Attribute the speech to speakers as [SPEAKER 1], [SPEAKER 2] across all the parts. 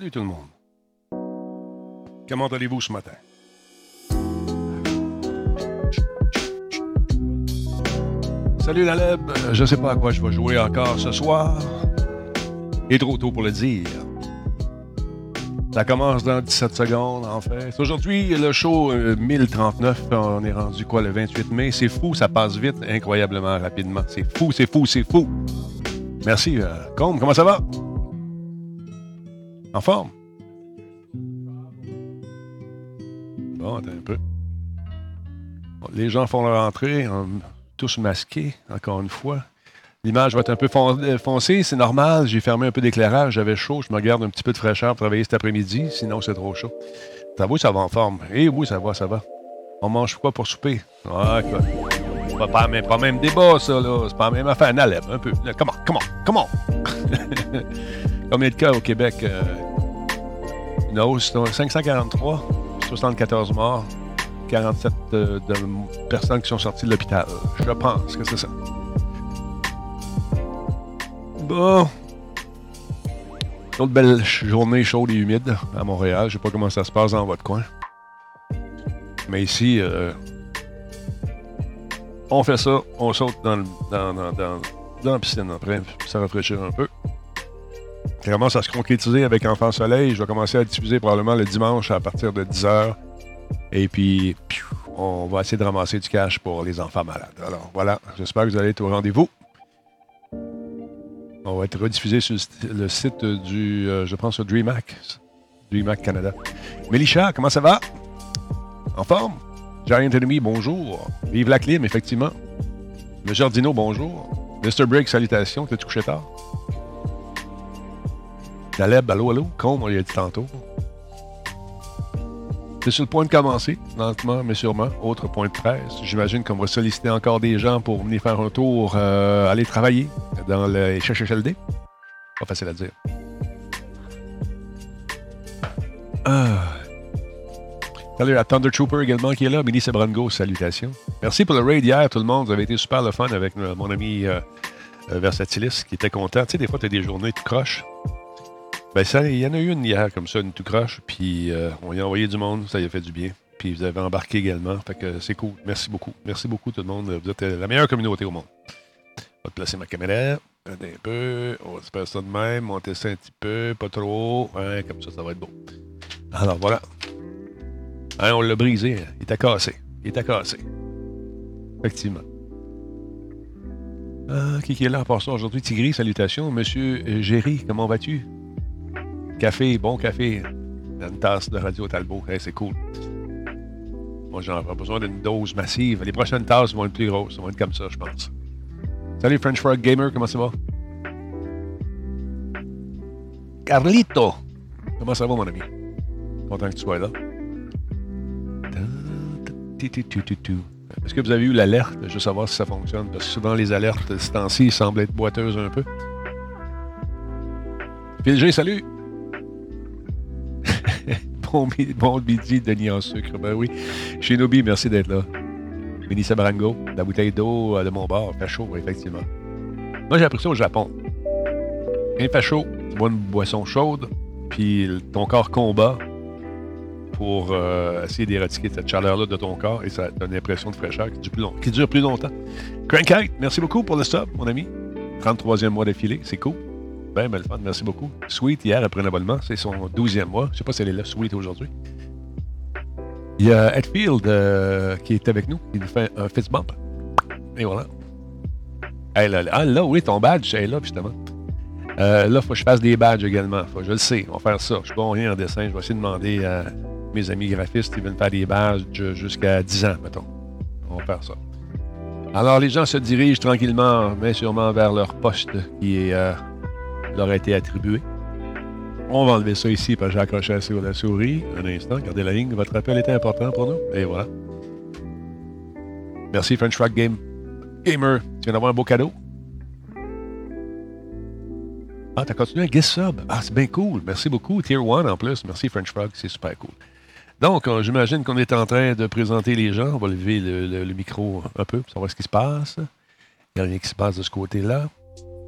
[SPEAKER 1] Salut tout le monde. Comment allez-vous ce matin? Salut la Leb, je sais pas à quoi je vais jouer encore ce soir. Est trop tôt pour le dire. Ça commence dans 17 secondes, en fait. Aujourd'hui, le show 1039. Euh, on est rendu quoi le 28 mai? C'est fou, ça passe vite, incroyablement rapidement. C'est fou, c'est fou, c'est fou. Merci, euh, Combe, comment ça va? En forme? Bon, attends un peu. Les gens font leur entrée, tous masqués, encore une fois. L'image va être un peu euh, foncée, c'est normal. J'ai fermé un peu d'éclairage, j'avais chaud. Je me garde un petit peu de fraîcheur pour travailler cet après-midi, sinon c'est trop chaud. Ça va, ça va en forme. Eh oui, ça va, ça va. On mange quoi pour souper? Ah, quoi. C'est pas, pas, même, même débat, ça, là. C'est pas même affaire. Naleb, un peu. Comment, comment, comment? Combien de cas au Québec? Euh, une hausse, 543, 74 morts, 47 euh, personnes qui sont sorties de l'hôpital. Je pense que c'est ça. Bon. Une autre belle journée chaude et humide à Montréal. Je sais pas comment ça se passe dans votre coin. Mais ici, euh, on fait ça, on saute dans, la piscine après, ça rafraîchir un peu. Ça commence à se concrétiser avec Enfant Soleil. Je vais commencer à diffuser probablement le dimanche à partir de 10h. Et puis, on va essayer de ramasser du cash pour les enfants malades. Alors voilà, j'espère que vous allez être au rendez-vous. On va être rediffusé sur le site du, euh, je pense, DreamHack. DreamHack Canada. Mélisha, comment ça va? En forme? Giant Enemy, bonjour. Vive la clim, effectivement. Le Jardino, bonjour. Mr. Break, salutations. T'es-tu couché tard? Taleb, allô, allô? Comme on l'a dit tantôt. C'est sur le point de commencer, lentement mais sûrement. Autre point de presse. J'imagine qu'on va solliciter encore des gens pour venir faire un tour, euh, aller travailler dans le HHLD. Pas facile à dire. Ah. Salut à Thunder Trooper également qui est là. Mini Sebrango, salutations. Merci pour le raid hier, tout le monde. Vous avez été super le fun avec euh, mon ami euh, Versatilis qui était content. Tu sais, des fois, tu as des journées, tu croches. Ben, ça, il y en a eu une hier, comme ça, une tout croche, puis euh, on y a envoyé du monde, ça y a fait du bien. Puis vous avez embarqué également, fait que c'est cool. Merci beaucoup. Merci beaucoup tout le monde. Vous êtes la meilleure communauté au monde. Je vais placer ma caméra. Un peu. On va se faire ça de même. Monter ça un petit peu, pas trop. Ouais, comme ça, ça va être beau. Alors voilà. Hein, on l'a brisé. Hein. Il t'a cassé. Il t'a cassé. Effectivement. Ah, qui est là part ça aujourd'hui? Tigri, salutations. Monsieur Géry, comment vas-tu? Café, bon café. Une tasse de Radio Talbot. c'est cool. Moi, j'en ai besoin d'une dose massive. Les prochaines tasses vont être plus grosses. Ça vont être comme ça, je pense. Salut French Frog Gamer, comment ça va? Carlito! Comment ça va, mon ami? Content que tu sois là. Est-ce que vous avez eu l'alerte? Je veux savoir si ça fonctionne? Parce que souvent, les alertes, ce temps-ci, semblent être boiteuses un peu. Phil G, salut! Bon, bon midi, Denis en sucre. Ben oui. Shinobi, merci d'être là. Mélissa Barango, la bouteille d'eau euh, de mon bar. Fait chaud, effectivement. Moi, j'ai appris ça au Japon. Quand il fait chaud, tu bois une boisson chaude, puis ton corps combat pour euh, essayer d'éradiquer cette chaleur-là de ton corps et ça donne une impression de fraîcheur qui dure plus, long, qui dure longtemps. Crankite, merci beaucoup pour le stop, mon ami. 33e mois d'affilée, c'est cool. Ben, ben, merci beaucoup. Sweet, hier, après un c'est son 12e mois. Je sais pas si elle est là, Sweet, aujourd'hui. Il y a Edfield euh, qui est avec nous, qui nous fait un fist bump. Et voilà. Elle, ah là, oui, ton badge, elle est là, justement. Euh, là, il faut que je fasse des badges également. Faut, je le sais, on va faire ça. Je suis bon rien en dessin. Je vais essayer de demander à mes amis graphistes qui veulent faire des badges jusqu'à 10 ans, mettons. On va faire ça. Alors, les gens se dirigent tranquillement, mais sûrement vers leur poste qui est euh, leur a été attribué. On va enlever ça ici parce que j'ai accroché sur la souris. Un instant, gardez la ligne. Votre appel était important pour nous. Et voilà. Merci French Rock Game. Gamer, tu viens d'avoir un beau cadeau. Ah, t'as continué un guest sub. Ah, c'est bien cool. Merci beaucoup. Tier 1 en plus. Merci French Frog, c'est super cool. Donc, euh, j'imagine qu'on est en train de présenter les gens. On va lever le, le micro un peu pour savoir ce qui se passe. Il n'y a rien qui se passe de ce côté-là.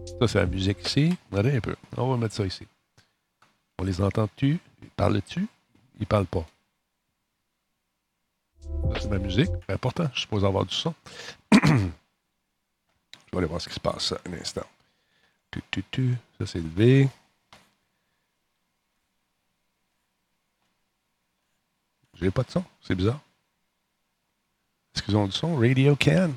[SPEAKER 1] Ça, c'est la musique ici. Regardez un peu. On va mettre ça ici. On les entend-tu? Ils parlent-tu? Ils parlent pas. c'est ma musique. C'est important, je suppose avoir du son. je vais aller voir ce qui se passe un instant. Ça, c'est levé. J'ai pas de son. C'est bizarre. Est-ce qu'ils ont du son? Radio Can?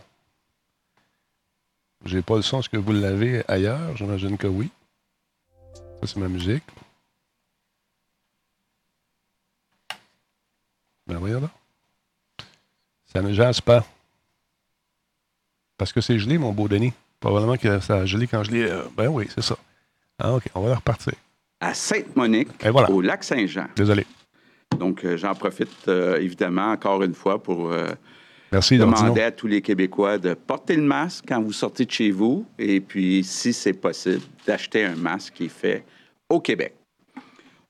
[SPEAKER 1] J'ai pas le son. Est-ce que vous l'avez ailleurs? J'imagine que oui. Ça, c'est ma musique. Ben voyons là. Ça ne jase pas. Parce que c'est gelé, mon beau Denis. Probablement que ça a gelé quand je l'ai. Euh, ben oui, c'est ça. Ah, OK, on va repartir.
[SPEAKER 2] À Sainte-Monique, au lac Saint-Jean.
[SPEAKER 1] Désolé.
[SPEAKER 2] Donc, euh, j'en profite euh, évidemment encore une fois pour demander à tous les Québécois de porter le masque quand vous sortez de chez vous et puis, si c'est possible, d'acheter un masque qui est fait au Québec.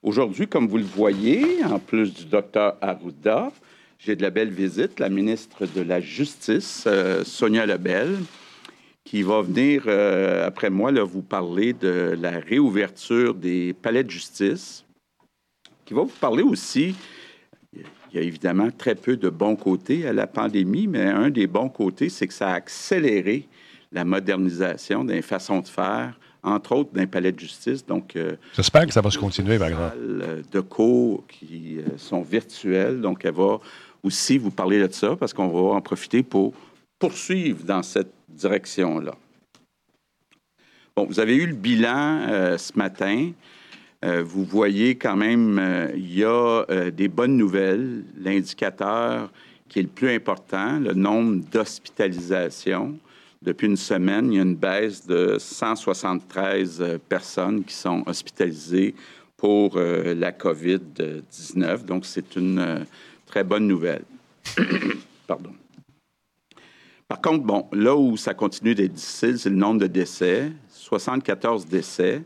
[SPEAKER 2] Aujourd'hui, comme vous le voyez, en plus du docteur Arruda, j'ai de la belle visite, la ministre de la Justice, Sonia Lebel, qui va venir, euh, après moi, là, vous parler de la réouverture des palais de justice, qui va vous parler aussi, il y a évidemment très peu de bons côtés à la pandémie, mais un des bons côtés, c'est que ça a accéléré la modernisation des façons de faire, entre autres d'un palais de justice. Donc,
[SPEAKER 1] euh, J'espère que ça va se continuer, par exemple.
[SPEAKER 2] De cours qui euh, sont virtuels. Donc, elle va aussi vous parler de ça parce qu'on va en profiter pour poursuivre dans cette direction-là. Bon, vous avez eu le bilan euh, ce matin. Euh, vous voyez quand même, euh, il y a des bonnes nouvelles. L'indicateur qui est le plus important, le nombre d'hospitalisations. Depuis une semaine, il y a une baisse de 173 personnes qui sont hospitalisées pour la COVID-19. Donc, c'est une très bonne nouvelle. Pardon. Par contre, bon, là où ça continue d'être difficile, c'est le nombre de décès. 74 décès.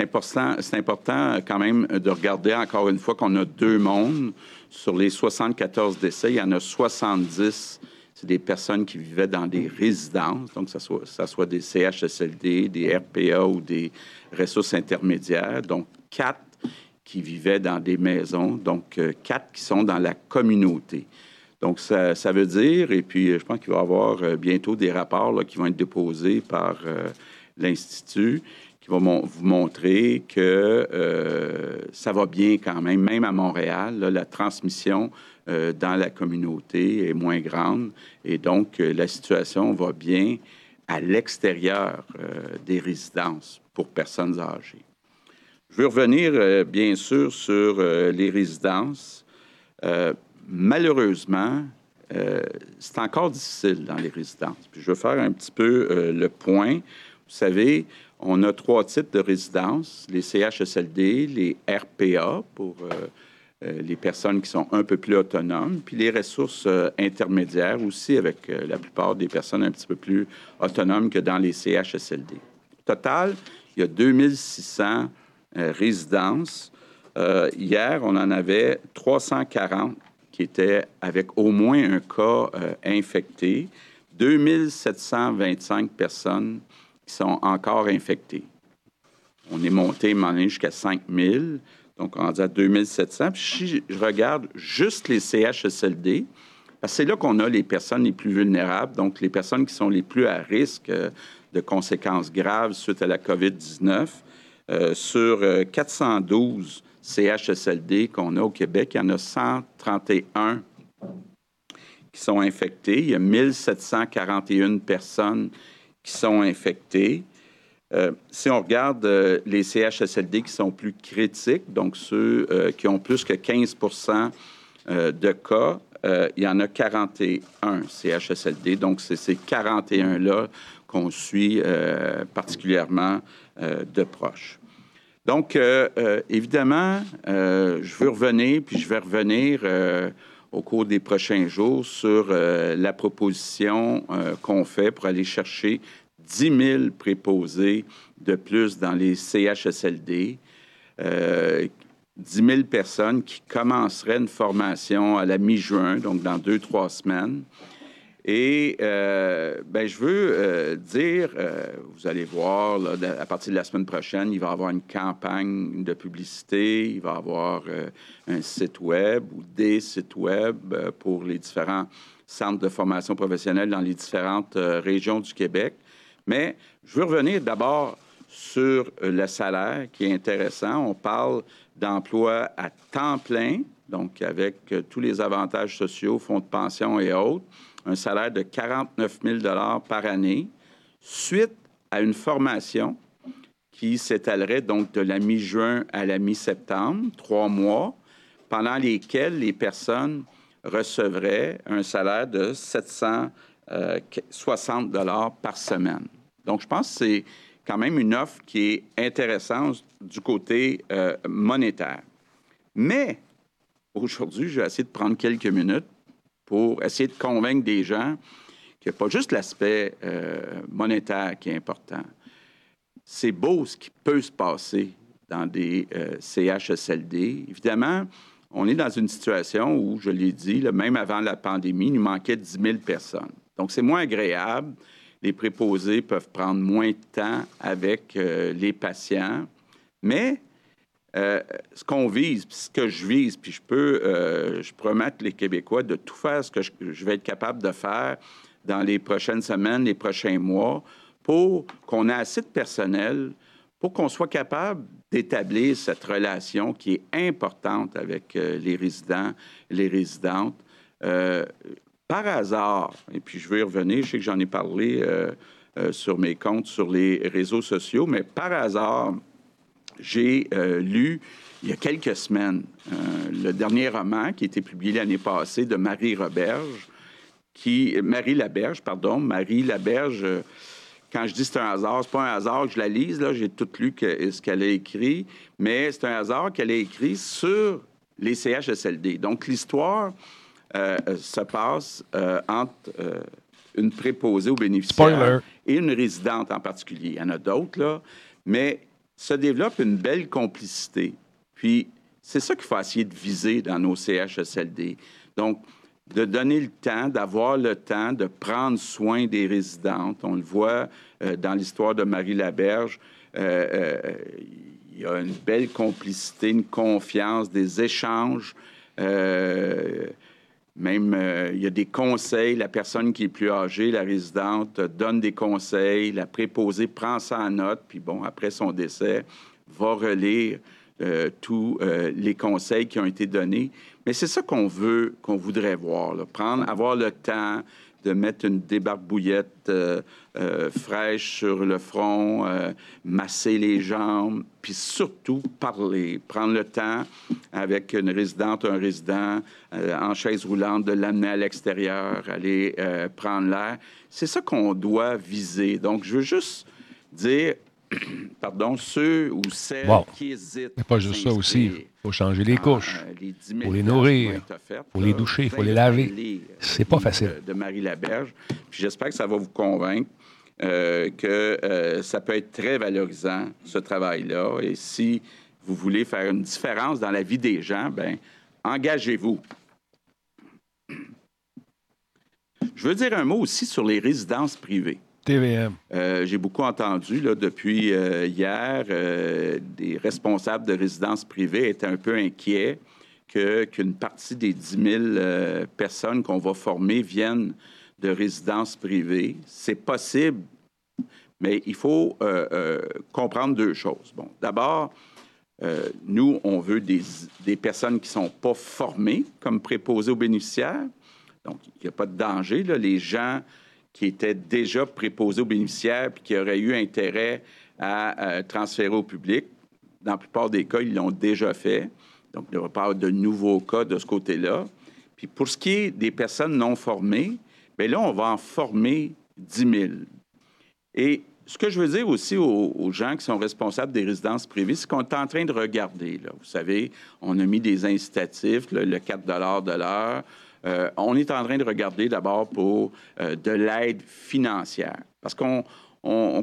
[SPEAKER 2] C'est important, important quand même de regarder encore une fois qu'on a deux mondes. Sur les 74 décès, il y en a 70 c'est des personnes qui vivaient dans des résidences, donc que soit, ça soit des CHSLD, des RPA ou des ressources intermédiaires, donc quatre qui vivaient dans des maisons, donc euh, quatre qui sont dans la communauté. Donc, ça, veut dire, et puis je pense qu'il va y avoir euh, bientôt des rapports qui vont être déposés par euh, l'Institut qui vont vous montrer que euh, ça va bien quand même, même à Montréal, la transmission dans la communauté est moins grande et donc la situation va bien à l'extérieur des résidences pour personnes âgées. Je veux revenir bien sûr sur les résidences malheureusement, euh, c'est encore difficile dans les résidences. Je veux faire un petit peu euh, le point. Vous savez, on a trois types de résidences, les CHSLD, les RPA pour euh, les personnes qui sont un peu plus autonomes, puis les ressources intermédiaires aussi avec la plupart des personnes un petit peu plus autonomes que dans les CHSLD. Au total, il y a 2600 résidences. hier, on en avait 340 qui étaient avec au moins un cas euh, infecté, 2725 personnes qui sont encore infectées. On est monté jusqu'à 5000, donc on est à 2700. Puis si je regarde juste les CHSLD, que c'est là qu'on a les personnes les plus vulnérables, donc les personnes qui sont les plus à risque euh, de conséquences graves suite à la COVID-19. Euh, sur 412 CHSLD qu'on a au Québec, il y en a 131 qui sont infectés. Il y a 1741 personnes qui sont infectées. Euh, si on regarde euh, les CHSLD qui sont plus critiques, donc ceux euh, qui ont plus que 15 de cas, il y en a 41 CHSLD. Donc, c'est ces 41-là qu'on suit particulièrement de proche. Donc, évidemment, je veux revenir, puis je vais revenir au cours des prochains jours sur la proposition qu'on fait pour aller chercher 10 000 préposés de plus dans les CHSLD. 10 000 personnes qui commenceraient une formation à la mi-juin, donc dans deux, trois semaines. Et euh, ben, je veux euh, dire, euh, vous allez voir, à partir de la semaine prochaine, il va y avoir une campagne de publicité, il va y avoir un site web ou des sites web pour les différents centres de formation professionnelle dans les différentes régions du Québec. Mais je veux revenir d'abord sur le salaire qui est intéressant. On parle d'emploi à temps plein, donc avec tous les avantages sociaux, fonds de pension et autres un salaire de 49 000 par année, suite à une formation qui s'étalerait donc de la mi-juin à la mi-septembre, trois mois, pendant lesquels les personnes recevraient un salaire de 760 dollars par semaine. Donc, je pense que c'est quand même une offre qui est intéressante du côté euh, monétaire. Mais aujourd'hui, je vais essayer de prendre quelques minutes pour essayer de convaincre des gens qu'il n'y a pas juste l'aspect euh, monétaire qui est important. C'est beau ce qui peut se passer dans des euh, CHSLD. Évidemment, on est dans une situation où, je l'ai dit, même avant la pandémie, il nous manquait 10 000 personnes. Donc, c'est moins agréable. Les préposés peuvent prendre moins de temps avec euh, les patients. Mais euh, ce qu'on vise, ce que je vise, puis je peux, euh, je promets les Québécois de tout faire ce que je, vais être capable de faire dans les prochaines semaines, les prochains mois, pour qu'on ait assez de personnel, pour qu'on soit capable d'établir cette relation qui est importante avec euh, les résidents, les résidentes. par hasard, et puis je vais y revenir, je sais que j'en ai parlé sur mes comptes, sur les réseaux sociaux, mais par hasard, j'ai euh, lu il y a quelques semaines euh, le dernier roman qui a été publié l'année passée de Marie Roberge, qui Marie Laberge, pardon, Marie Laberge. Euh, quand je dis c'est un hasard, c'est pas un hasard que je la lise, là, j'ai tout lu ce qu'elle a écrit, mais c'est un hasard qu'elle a écrit sur les CHSLD. Donc, l'histoire se passe entre une préposée aux bénéficiaires et une résidente en particulier. Il y en a d'autres, là, mais se développe une belle complicité. Puis, c'est ça qu'il faut essayer de viser dans nos CHSLD. Donc, de donner le temps, d'avoir le temps de prendre soin des résidentes. On le voit euh, dans l'histoire de Marie Laberge. Euh, euh, il y a une belle complicité, une confiance, des échanges. Même, euh, il y a des conseils. La personne qui est plus âgée, la résidente, donne des conseils. La préposée prend ça en note. Puis bon, après son décès, va relire euh, tous euh, les conseils qui ont été donnés. Mais c'est ça qu'on veut, qu'on voudrait voir. Prendre, avoir le temps, de mettre une débarbouillette euh, euh, fraîche sur le front, euh, masser les jambes, puis surtout parler, prendre le temps avec une résidente, un résident en chaise roulante, de l'amener à l'extérieur, aller prendre l'air. C'est ça qu'on doit viser. Donc, je veux juste dire pardon, ceux ou celles qui hésitent.
[SPEAKER 1] Mais pas juste ça aussi. Il faut changer les couches. Il faut les nourrir. Il faut les doucher. Il faut les laver. C'est pas facile.
[SPEAKER 2] De Marie Laberge. J'espère que ça va vous convaincre euh, que euh, ça peut être très valorisant, ce travail-là. Et si vous voulez faire une différence dans la vie des gens, ben engagez-vous. Je veux dire un mot aussi sur les résidences privées. Euh, j'ai beaucoup entendu depuis euh, hier euh, des responsables de résidences privées étaient un peu inquiets qu'une partie des 10 000 personnes qu'on va former viennent de résidences privées. C'est possible, mais il faut comprendre deux choses. Bon, d'abord, nous, on veut des, des personnes qui ne sont pas formées comme préposées aux bénéficiaires. Donc, il n'y a pas de danger. Là. Les gens qui étaient déjà préposés aux bénéficiaires puis qui auraient eu intérêt à, transférer au public. Dans la plupart des cas, ils l'ont déjà fait. Donc, il n'y aura pas de nouveaux cas de ce côté-là. Puis pour ce qui est des personnes non formées, bien là, on va en former 10 000. Et ce que je veux dire aussi aux, gens qui sont responsables des résidences privées, c'est qu'on est en train de regarder. Là. Vous savez, on a mis des incitatifs, le 4 de l'heure, euh, on est en train de regarder d'abord pour euh, de l'aide financière. Parce qu'on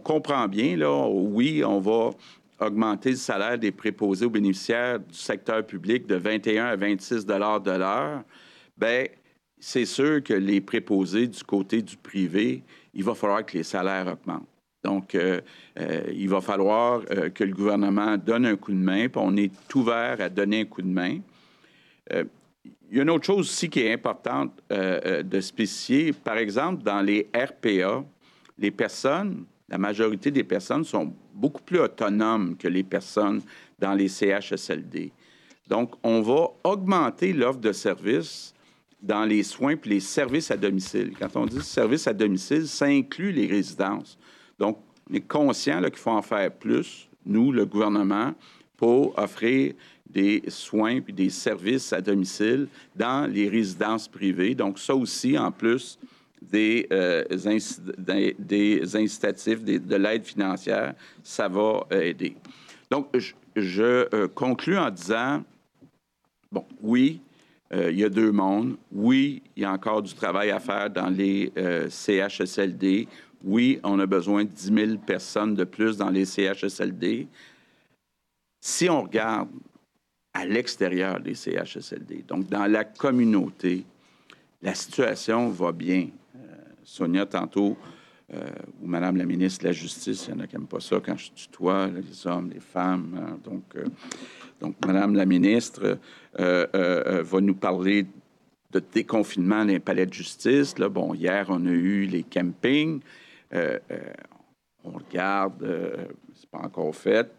[SPEAKER 2] comprend bien, là, oui, on va augmenter le salaire des préposés aux bénéficiaires du secteur public de 21 à 26 de l'heure. Bien, c'est sûr que les préposés du côté du privé, il va falloir que les salaires augmentent. Donc, euh, il va falloir que le gouvernement donne un coup de main, on est ouvert à donner un coup de main. Il y a une autre chose aussi qui est importante de spécifier. Par exemple, dans les RPA, les personnes, la majorité des personnes sont beaucoup plus autonomes que les personnes dans les CHSLD. Donc, on va augmenter l'offre de services dans les soins et les services à domicile. Quand on dit services à domicile, ça inclut les résidences. Donc, on est conscient qu'il faut en faire plus, nous, le gouvernement, pour offrir des soins et des services à domicile dans les résidences privées. Donc, ça aussi, en plus des, euh, des, incitatifs, de l'aide financière, ça va aider. Donc, je, euh, conclus en disant, bon, oui, euh, il y a deux mondes. Oui, il y a encore du travail à faire dans les CHSLD. Oui, on a besoin de 10 000 personnes de plus dans les CHSLD. Si on regarde à l'extérieur des CHSLD, donc dans la communauté, la situation va bien. Euh, Sonia, tantôt, euh, ou Madame la ministre de la Justice, il y en a qui n'aiment pas ça quand je tutoie les hommes, les femmes. Hein. donc, euh, donc, Madame la ministre va nous parler de déconfinement des palais de justice. Là, bon, hier, on a eu les campings. On regarde, c'est pas encore fait,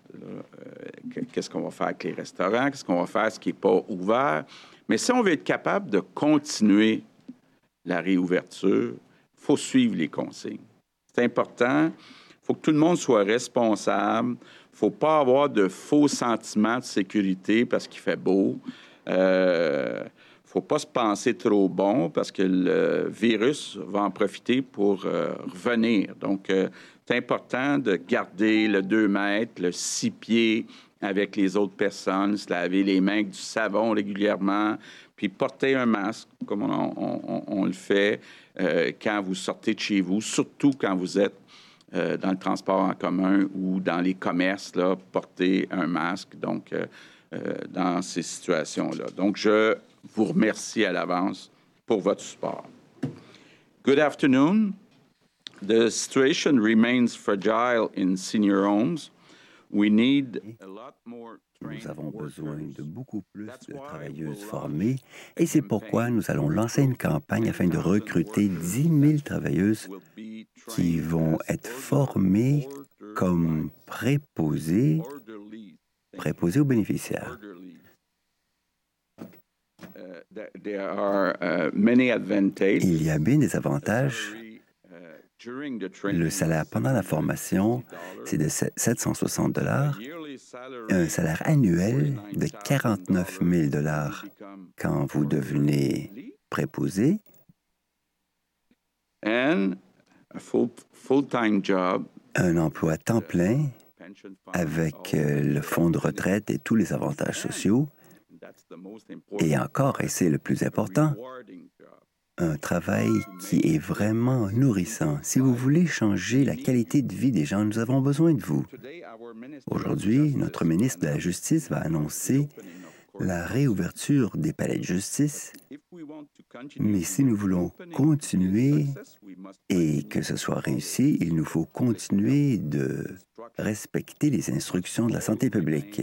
[SPEAKER 2] qu'est-ce qu'on va faire avec les restaurants, qu'est-ce qu'on va faire ce qui n'est pas ouvert? Mais si on veut être capable de continuer la réouverture, il faut suivre les consignes. C'est important. Il faut que tout le monde soit responsable. Il ne faut pas avoir de faux sentiments de sécurité parce qu'il fait beau. Euh, faut pas se penser trop bon parce que le virus va en profiter pour euh, revenir. Donc, euh, c'est important de garder le 2 mètres, le 6 pieds avec les autres personnes, se laver les mains avec du savon régulièrement, puis porter un masque comme on, le fait euh, quand vous sortez de chez vous, surtout quand vous êtes dans le transport en commun ou dans les commerces, là, porter un masque. Donc, dans ces situations-là. Donc, je vous remercie à l'avance pour votre support. Good afternoon. The situation remains fragile in senior homes. We need a lot more
[SPEAKER 3] nous avons besoin de beaucoup plus de travailleuses formées et c'est pourquoi nous allons lancer une campagne afin de recruter 10 000 travailleuses qui vont être formées comme préposées, préposées aux bénéficiaires.
[SPEAKER 2] Uh,
[SPEAKER 3] Il y a bien des avantages. Le salaire pendant la formation, c'est de 760 dollars. Un salaire annuel de 49 000 dollars quand vous devenez préposé.
[SPEAKER 2] Un
[SPEAKER 3] emploi à temps plein avec euh, le fonds de retraite et tous les avantages sociaux. Et encore, et c'est le plus important, un travail qui est vraiment nourrissant. Si vous voulez changer la qualité de vie des gens, nous avons besoin de vous. Aujourd'hui, notre ministre de la Justice va annoncer la réouverture des palais de justice, mais si nous voulons continuer et que ce soit réussi, il nous faut continuer de respecter les instructions de la santé publique.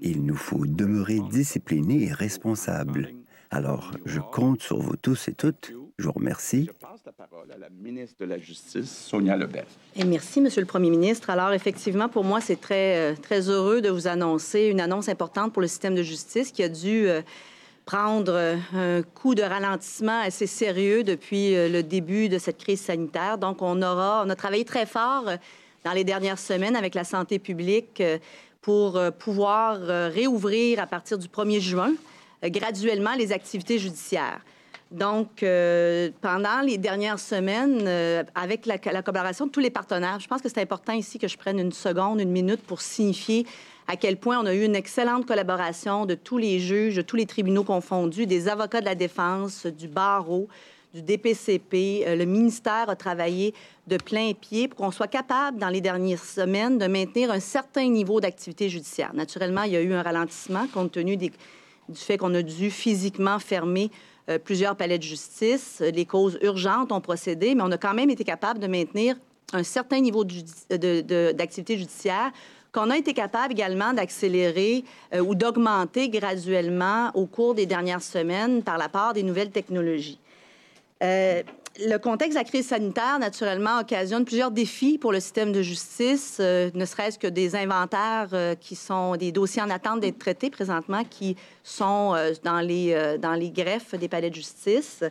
[SPEAKER 3] Il nous faut demeurer disciplinés et responsables. Alors, je compte sur vous tous et toutes. Je vous remercie.
[SPEAKER 2] Je passe la parole à la ministre de la Justice, Sonia Lebel.
[SPEAKER 4] Et merci, Monsieur le Premier ministre. Alors, effectivement, pour moi, c'est très, euh, très heureux de vous annoncer une annonce importante pour le système de justice qui a dû euh, prendre euh, un coup de ralentissement assez sérieux depuis le début de cette crise sanitaire. Donc, on aura, on a travaillé très fort dans les dernières semaines avec la santé publique pour pouvoir réouvrir à partir du 1er juin graduellement les activités judiciaires. Donc, euh, pendant les dernières semaines, euh, avec la, collaboration de tous les partenaires, je pense que c'est important ici que je prenne une seconde, une minute pour signifier à quel point on a eu une excellente collaboration de tous les juges, de tous les tribunaux confondus, des avocats de la défense, du barreau, du DPCP. Euh, le ministère a travaillé de plein pied pour qu'on soit capable, dans les dernières semaines, de maintenir un certain niveau d'activité judiciaire. Naturellement, il y a eu un ralentissement compte tenu du fait qu'on a dû physiquement fermer plusieurs palais de justice. Les causes urgentes ont procédé, mais on a quand même été capable de maintenir un certain niveau d'activité judiciaire qu'on a été capable également d'accélérer ou d'augmenter graduellement au cours des dernières semaines par la part des nouvelles technologies le contexte de la crise sanitaire, naturellement, occasionne plusieurs défis pour le système de justice, euh, ne serait-ce que des inventaires euh, qui sont des dossiers en attente d'être traités présentement, qui sont euh, dans, les, dans les greffes des palais de justice.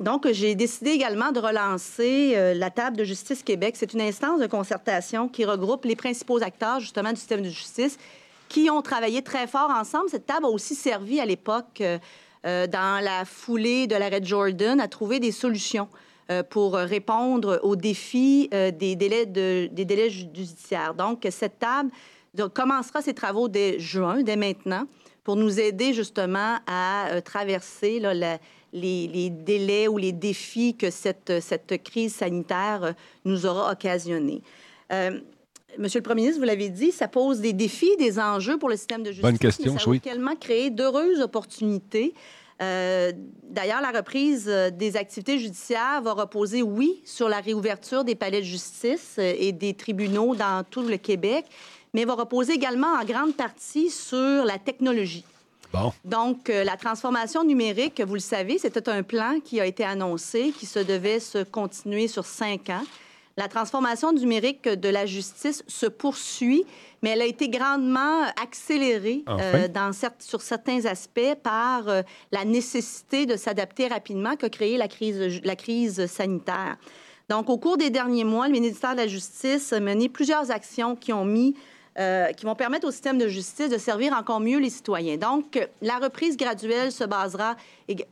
[SPEAKER 4] donc, j'ai décidé également de relancer la table de justice Québec. C'est une instance de concertation qui regroupe les principaux acteurs, justement, du système de justice, qui ont travaillé très fort ensemble. Cette table a aussi servi à l'époque euh, dans la foulée de l'arrêt Jordan, à trouver des solutions euh, pour répondre aux défis euh, des, délais des délais judiciaires. Donc, cette table commencera ses travaux dès juin, dès maintenant, pour nous aider justement à traverser les, délais ou les défis que cette, cette crise sanitaire nous aura occasionnés. Monsieur le Premier ministre, vous l'avez dit, ça pose des défis, des enjeux pour le système de justice.
[SPEAKER 1] Bonne question,
[SPEAKER 4] mais ça
[SPEAKER 1] oui.
[SPEAKER 4] également créer d'heureuses opportunités. Euh, d'ailleurs, la reprise euh, des activités judiciaires va reposer, oui, sur la réouverture des palais de justice euh, et des tribunaux dans tout le Québec, mais va reposer également en grande partie sur la technologie.
[SPEAKER 1] Bon.
[SPEAKER 4] Donc, la transformation numérique, vous le savez, c'était un plan qui a été annoncé, qui se devait se continuer sur cinq ans. La transformation numérique de la justice se poursuit, mais elle a été grandement accélérée euh, dans sur certains aspects par euh, la nécessité de s'adapter rapidement qu'a créé la crise, la crise sanitaire. Donc, au cours des derniers mois, le ministère de la Justice a mené plusieurs actions qui ont mis euh, qui vont permettre au système de justice de servir encore mieux les citoyens. Donc, la reprise graduelle se basera,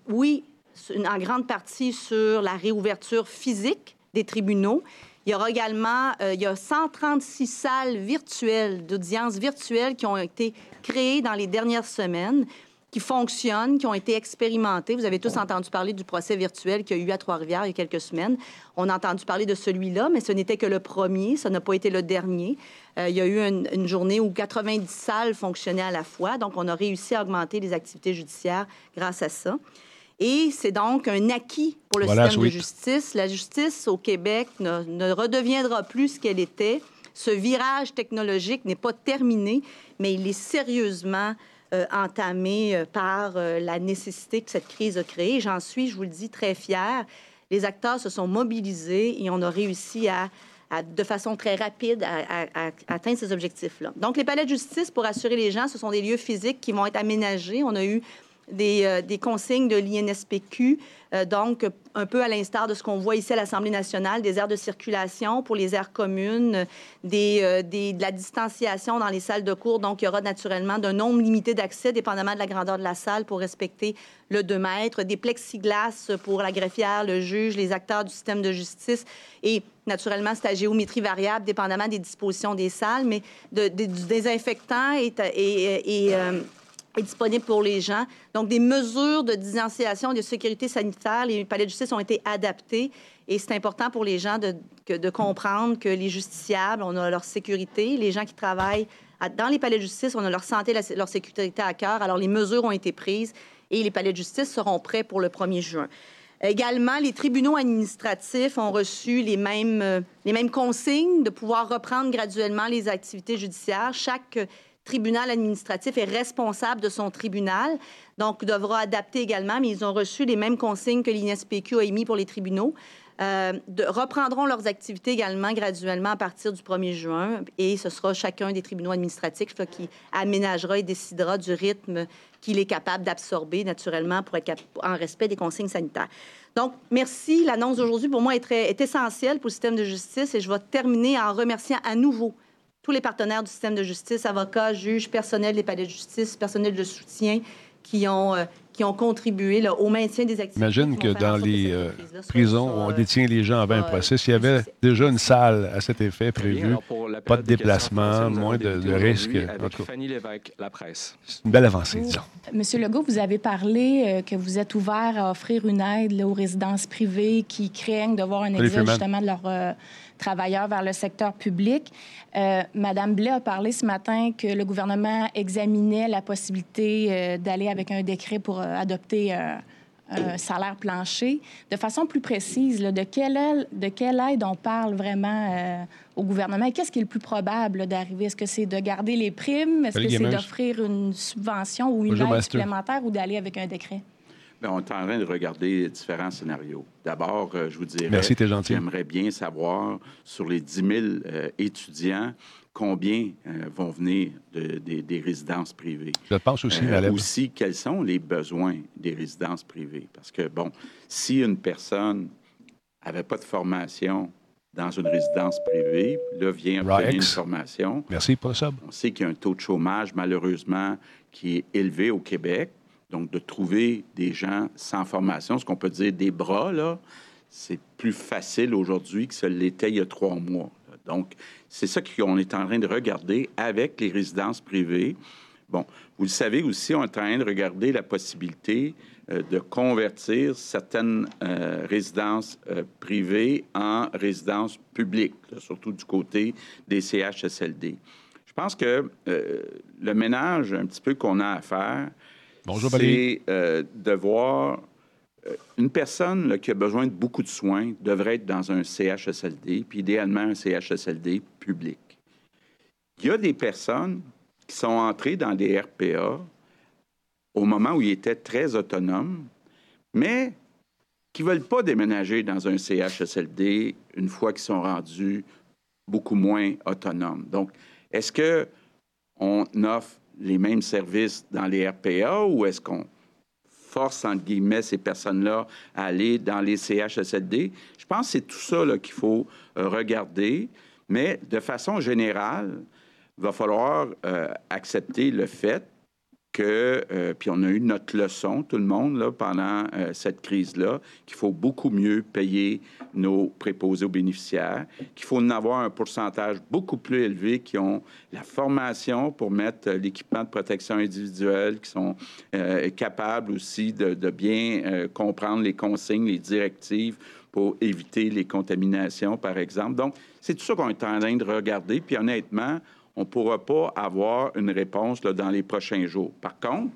[SPEAKER 4] oui, en grande partie sur la réouverture physique des tribunaux, il y aura également euh, a 136 salles virtuelles, d'audience virtuelles qui ont été créées dans les dernières semaines qui fonctionnent, qui ont été expérimentées. Vous avez tous entendu parler du procès virtuel qu'il y a eu à Trois-Rivières il y a quelques semaines. On a entendu parler de celui-là, mais ce n'était que le premier, ça n'a pas été le dernier. Euh, il y a eu une, journée où 90 salles fonctionnaient à la fois, donc on a réussi à augmenter les activités judiciaires grâce à ça. Et c'est donc un acquis pour le système de justice. La justice au Québec ne, redeviendra plus ce qu'elle était. Ce virage technologique n'est pas terminé, mais il est sérieusement euh, entamé euh, par euh, la nécessité que cette crise a créée. J'en suis, je vous le dis, très fière. Les acteurs se sont mobilisés et on a réussi à, de façon très rapide à, à atteindre ces objectifs-là. Donc, les palais de justice, pour assurer les gens, ce sont des lieux physiques qui vont être aménagés. On a eu euh, des, consignes de l'INSPQ, euh, donc un peu à l'instar de ce qu'on voit ici à l'Assemblée nationale, des aires de circulation pour les aires communes, des, euh, de la distanciation dans les salles de cours. Donc, il y aura naturellement d'un nombre limité d'accès, dépendamment de la grandeur de la salle, pour respecter le 2 mètres, des plexiglas pour la greffière, le juge, les acteurs du système de justice et naturellement, c'est à géométrie variable, dépendamment des dispositions des salles, mais du désinfectant et est disponible pour les gens. Donc, des mesures de distanciation de sécurité sanitaire, les palais de justice ont été adaptés et c'est important pour les gens de, de, comprendre que les justiciables, on a leur sécurité, les gens qui travaillent dans les palais de justice, on a leur santé, leur sécurité à cœur. Alors, les mesures ont été prises et les palais de justice seront prêts pour le 1er juin. Également, les tribunaux administratifs ont reçu les mêmes, euh, les mêmes consignes de pouvoir reprendre graduellement les activités judiciaires. Chaque tribunal administratif est responsable de son tribunal, donc devra adapter également, mais ils ont reçu les mêmes consignes que l'INSPQ a émis pour les tribunaux. Euh, reprendront leurs activités également graduellement à partir du 1er juin et ce sera chacun des tribunaux administratifs qui aménagera et décidera du rythme qu'il est capable d'absorber naturellement pour être en respect des consignes sanitaires. Donc, merci. L'annonce d'aujourd'hui, pour moi, est essentielle pour le système de justice et je vais terminer en remerciant à nouveau tous les partenaires du système de justice, avocats, juges, personnel des palais de justice, personnel de soutien, qui ont, euh, qui ont contribué au maintien des activités.
[SPEAKER 1] J'imagine que dans les euh, prisons où on détient les gens avant un procès, il y avait déjà une salle à cet effet prévue, pas de déplacement, moins de, de risques. C'est une belle avancée, disons.
[SPEAKER 5] Monsieur Legault, vous avez parlé euh, que vous êtes ouvert à offrir une aide aux résidences privées qui craignent de voir un exode justement de leur travailleurs vers le secteur public. Euh, Madame Blais a parlé ce matin que le gouvernement examinait la possibilité euh, d'aller avec un décret pour adopté un salaire plancher. De façon plus précise, de, quelle aide, de quelle aide on parle vraiment au gouvernement? Qu'est-ce qui est le plus probable d'arriver? Est-ce que c'est de garder les primes? Est-ce que c'est d'offrir une subvention ou une aide supplémentaire ou d'aller avec un décret?
[SPEAKER 2] Bien, on est en train de regarder différents scénarios. D'abord, euh, je vous dirais,
[SPEAKER 1] Merci,
[SPEAKER 2] j'aimerais bien savoir sur les 10 000 euh, étudiants, combien euh, vont venir des résidences privées.
[SPEAKER 1] Je pense aussi,
[SPEAKER 2] Aussi, quels sont les besoins des résidences privées? Parce que, bon, si une personne n'avait pas de formation dans une résidence privée, là vient obtenir une formation.
[SPEAKER 1] Merci, ça.
[SPEAKER 2] On sait qu'il y a un taux de chômage, malheureusement, qui est élevé au Québec. Donc, de trouver des gens sans formation, ce qu'on peut dire des bras, là, c'est plus facile aujourd'hui que ce l'était il y a trois mois. Donc, c'est ça qu'on est en train de regarder avec les résidences privées. Bon, vous le savez aussi, on est en train de regarder la possibilité euh, de convertir certaines euh, résidences euh, privées en résidences publiques, surtout du côté des CHSLD. Je pense que le ménage un petit peu qu'on a à faire, c'est de voir une personne qui a besoin de beaucoup de soins devrait être dans un CHSLD, puis idéalement un CHSLD public. Il y a des personnes qui sont entrées dans des RPA au moment où ils étaient très autonomes, mais qui ne veulent pas déménager dans un CHSLD une fois qu'ils sont rendus beaucoup moins autonomes. Donc, est-ce qu'on offre les mêmes services dans les RPA ou est-ce qu'on force, entre guillemets, ces personnes-là à aller dans les CHSLD? Je pense que c'est tout ça qu'il faut euh, regarder, mais de façon générale, il va falloir euh, accepter le fait que, euh, puis on a eu notre leçon, tout le monde, là, pendant euh, cette crise-là, qu'il faut beaucoup mieux payer nos préposés aux bénéficiaires, qu'il faut en avoir un pourcentage beaucoup plus élevé qui ont la formation pour mettre l'équipement de protection individuelle, qui sont euh, capables aussi de, de bien comprendre les consignes, les directives pour éviter les contaminations, par exemple. Donc, c'est tout ça qu'on est en train de regarder. Puis honnêtement, on ne pourra pas avoir une réponse dans les prochains jours. Par contre,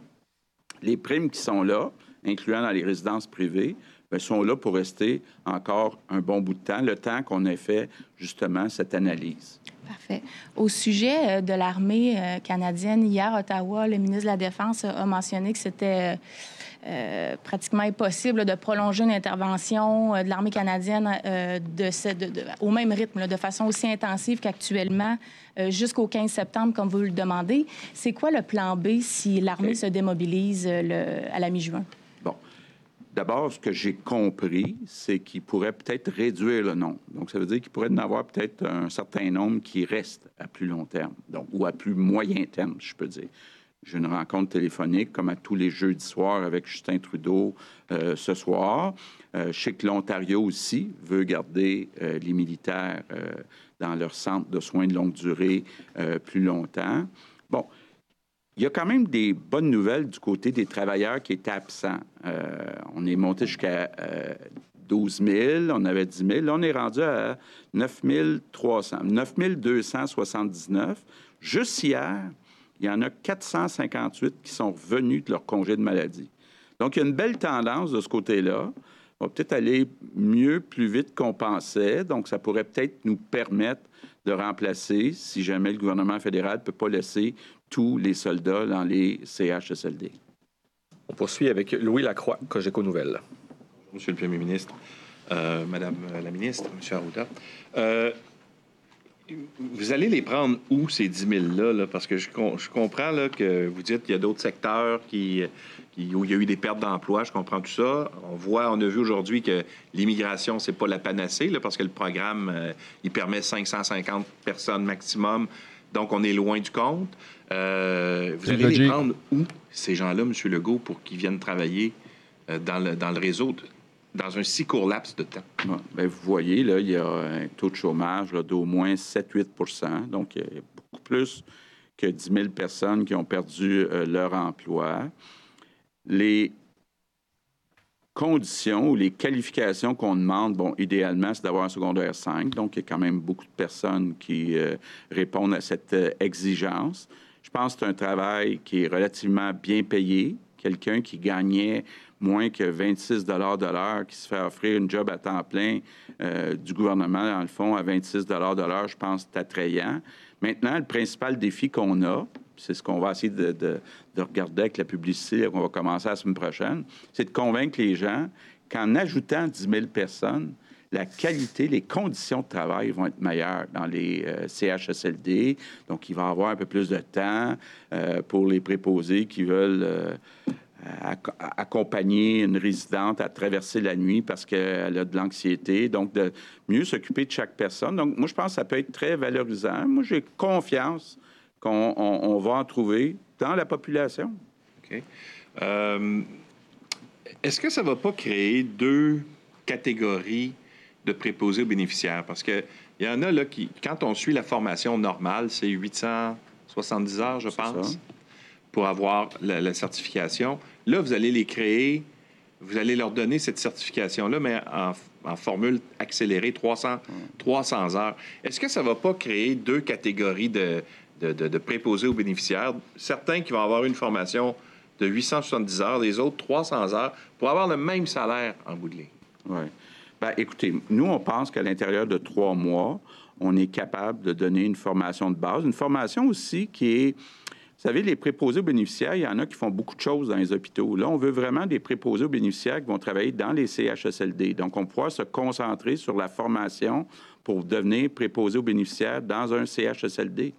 [SPEAKER 2] les primes qui sont là, incluant dans les résidences privées, ben, sont là pour rester encore un bon bout de temps, le temps qu'on ait fait justement cette analyse.
[SPEAKER 5] Parfait. Au sujet euh, de l'armée euh, canadienne, hier, Ottawa, le ministre de la Défense a mentionné que c'était euh, pratiquement impossible de prolonger une intervention euh, de l'armée canadienne euh, de, au même rythme, de façon aussi intensive qu'actuellement, jusqu'au 15 septembre, comme vous le demandez. C'est quoi le plan B si l'armée se démobilise à la mi-juin?
[SPEAKER 2] Bon. D'abord, ce que j'ai compris, c'est qu'il pourrait peut-être réduire le nombre. Donc, ça veut dire qu'il pourrait en avoir peut-être un certain nombre qui reste à plus long terme, donc, ou à plus moyen terme, je peux dire. J'ai une rencontre téléphonique, comme à tous les jeudis soirs, avec Justin Trudeau euh, ce soir. Euh, je sais que l'Ontario aussi veut garder euh, les militaires dans leur centre de soins de longue durée plus longtemps. Bon, il y a quand même des bonnes nouvelles du côté des travailleurs qui étaient absents. on est monté jusqu'à 12 000, on avait 10 000. Là, on est rendu à 9 300, 9 279. Juste hier, il y en a 458 qui sont revenus de leur congé de maladie. Donc, il y a une belle tendance de ce côté-là. On va peut-être aller mieux, plus vite qu'on pensait. Donc, ça pourrait peut-être nous permettre de remplacer, si jamais le gouvernement fédéral ne peut pas laisser tous les soldats dans les CHSLD.
[SPEAKER 6] On poursuit avec Louis Lacroix, Cogeco Nouvelles. Monsieur le Premier ministre, euh, Madame la ministre, Monsieur Arruda. Euh, vous allez les prendre où, ces 10 000-là? Parce que je, comprends là, que vous dites qu'il y a d'autres secteurs qui, où il y a eu des pertes d'emploi. Je comprends tout ça. On voit, on a vu aujourd'hui que l'immigration, c'est pas la panacée, là, parce que le programme, euh, il permet 550 personnes maximum. Donc, on est loin du compte. Euh, vous allez les prendre où, ces gens-là, M. Legault, pour qu'ils viennent travailler euh, dans, le, dans le réseau? Dans un si court laps de temps?
[SPEAKER 2] Bien, vous voyez, là, il y a un taux de chômage d'au moins 7-8 donc il y a beaucoup plus que 10 000 personnes qui ont perdu euh, leur emploi. Les conditions ou les qualifications qu'on demande, bon, idéalement, c'est d'avoir un secondaire 5, donc il y a quand même beaucoup de personnes qui euh, répondent à cette euh, exigence. Je pense que c'est un travail qui est relativement bien payé quelqu'un qui gagnait moins que 26 de l'heure, qui se fait offrir une job à temps plein euh, du gouvernement, dans le fond, à 26 de l'heure, je pense c'est attrayant. Maintenant, le principal défi qu'on a, c'est ce qu'on va essayer de, regarder avec la publicité qu'on va commencer la semaine prochaine, c'est de convaincre les gens qu'en ajoutant 10 000 personnes, la qualité, les conditions de travail vont être meilleures dans les euh, CHSLD. Donc, il va y avoir un peu plus de temps euh, pour les préposés qui veulent accompagner une résidente à traverser la nuit parce qu'elle a de l'anxiété. Donc, de mieux s'occuper de chaque personne. Donc, moi, je pense que ça peut être très valorisant. Moi, j'ai confiance qu'on va en trouver dans la population.
[SPEAKER 6] OK. Est-ce que ça ne va pas créer deux catégories de préposés aux bénéficiaires? Parce qu'il y en a là qui, quand on suit la formation normale, c'est 870 heures, je pense, pour avoir la, certification. Là, vous allez les créer, vous allez leur donner cette certification-là, mais en, formule accélérée, 300, 300 heures. Est-ce que ça ne va pas créer deux catégories de, de, préposés aux bénéficiaires? Certains qui vont avoir une formation de 870 heures, les autres 300 heures, pour avoir le même salaire en bout de ligne.
[SPEAKER 2] Oui. Bien, écoutez, nous, on pense qu'à l'intérieur de trois mois, on est capable de donner une formation de base, une formation aussi qui est vous savez, les préposés aux bénéficiaires, il y en a qui font beaucoup de choses dans les hôpitaux. Là, on veut vraiment des préposés aux bénéficiaires qui vont travailler dans les CHSLD. Donc, on pourra se concentrer sur la formation pour devenir préposé aux bénéficiaires dans un CHSLD.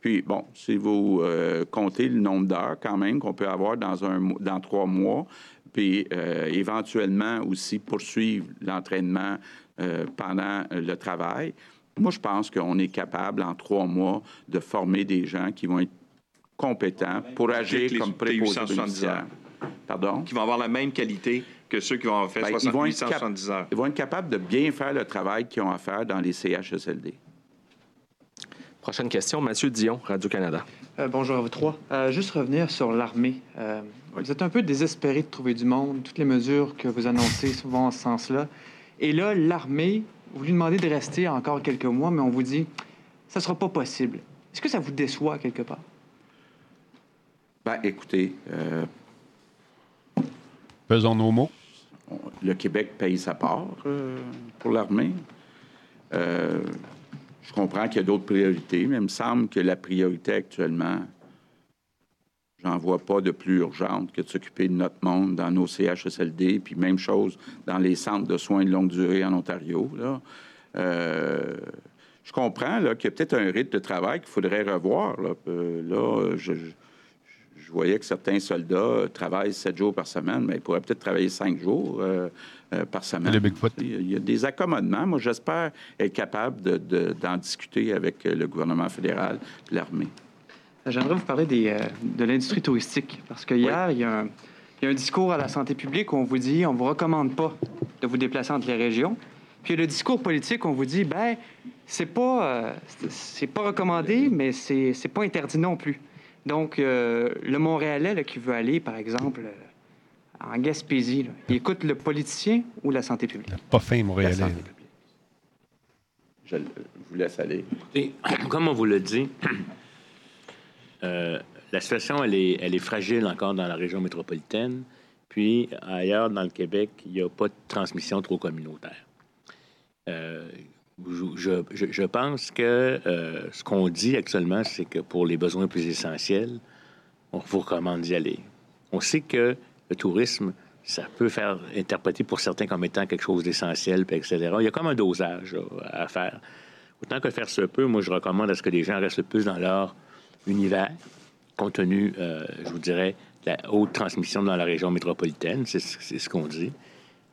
[SPEAKER 2] Puis, bon, si vous euh, comptez le nombre d'heures quand même qu'on peut avoir dans, un, dans trois mois, puis euh, éventuellement aussi poursuivre l'entraînement euh, pendant le travail. Moi, je pense qu'on est capable en trois mois de former des gens qui vont être compétents pour agir comme préposés.
[SPEAKER 6] Pardon? Qui vont avoir la même qualité que ceux qui vont avoir fait ben, 870 heures.
[SPEAKER 2] Ils vont être capables de bien faire le travail qu'ils ont à faire dans les CHSLD.
[SPEAKER 7] Prochaine question, Mathieu Dion, Radio-Canada.
[SPEAKER 8] Euh, bonjour à vous trois. juste revenir sur l'armée. Vous êtes un peu désespéré de trouver du monde. Toutes les mesures que vous annoncez vont en ce sens-là. Et là, l'armée, vous lui demandez de rester encore quelques mois, mais on vous dit, ça ne sera pas possible. Est-ce que ça vous déçoit quelque part?
[SPEAKER 2] Ben, écoutez, euh,
[SPEAKER 1] faisons nos mots.
[SPEAKER 2] Le Québec paye sa part euh, pour l'armée. Euh, je comprends qu'il y a d'autres priorités, mais il me semble que la priorité actuellement, J'en vois pas de plus urgente que de s'occuper de notre monde dans nos CHSLD, puis même chose dans les centres de soins de longue durée en Ontario. Là. Euh, je comprends qu'il y a peut-être un rythme de travail qu'il faudrait revoir. Là, je, voyais que certains soldats travaillent sept jours par semaine, mais ils pourraient peut-être travailler cinq jours euh, par semaine. Il y a des accommodements. Moi, j'espère être capable d'en discuter avec le gouvernement fédéral et l'armée.
[SPEAKER 8] J'aimerais vous parler des, euh, de l'industrie touristique. Parce que hier, il, y a un, discours à la santé publique où on vous dit on ne vous recommande pas de vous déplacer entre les régions. Puis le discours politique, on vous dit ben c'est pas euh, c'est pas recommandé, mais c'est c'est pas interdit non plus. Donc euh, le Montréalais qui veut aller, par exemple, en Gaspésie, il écoute le politicien ou la santé publique?
[SPEAKER 1] Pas fin Montréalais.
[SPEAKER 2] Je vous laisse aller.
[SPEAKER 9] comme on vous le dit, euh, la situation, elle est, elle est fragile encore dans la région métropolitaine. Puis ailleurs, dans le Québec, il n'y a pas de transmission trop communautaire. Je, pense que euh, ce qu'on dit actuellement, c'est que pour les besoins plus essentiels, on vous recommande d'y aller. On sait que le tourisme, ça peut faire interpréter pour certains comme étant quelque chose d'essentiel, etc. Il y a comme un dosage à faire. Autant que faire se peut, moi, je recommande à ce que les gens restent le plus dans leur univers, compte tenu, euh, je vous dirais, la haute transmission dans la région métropolitaine, c'est ce qu'on dit.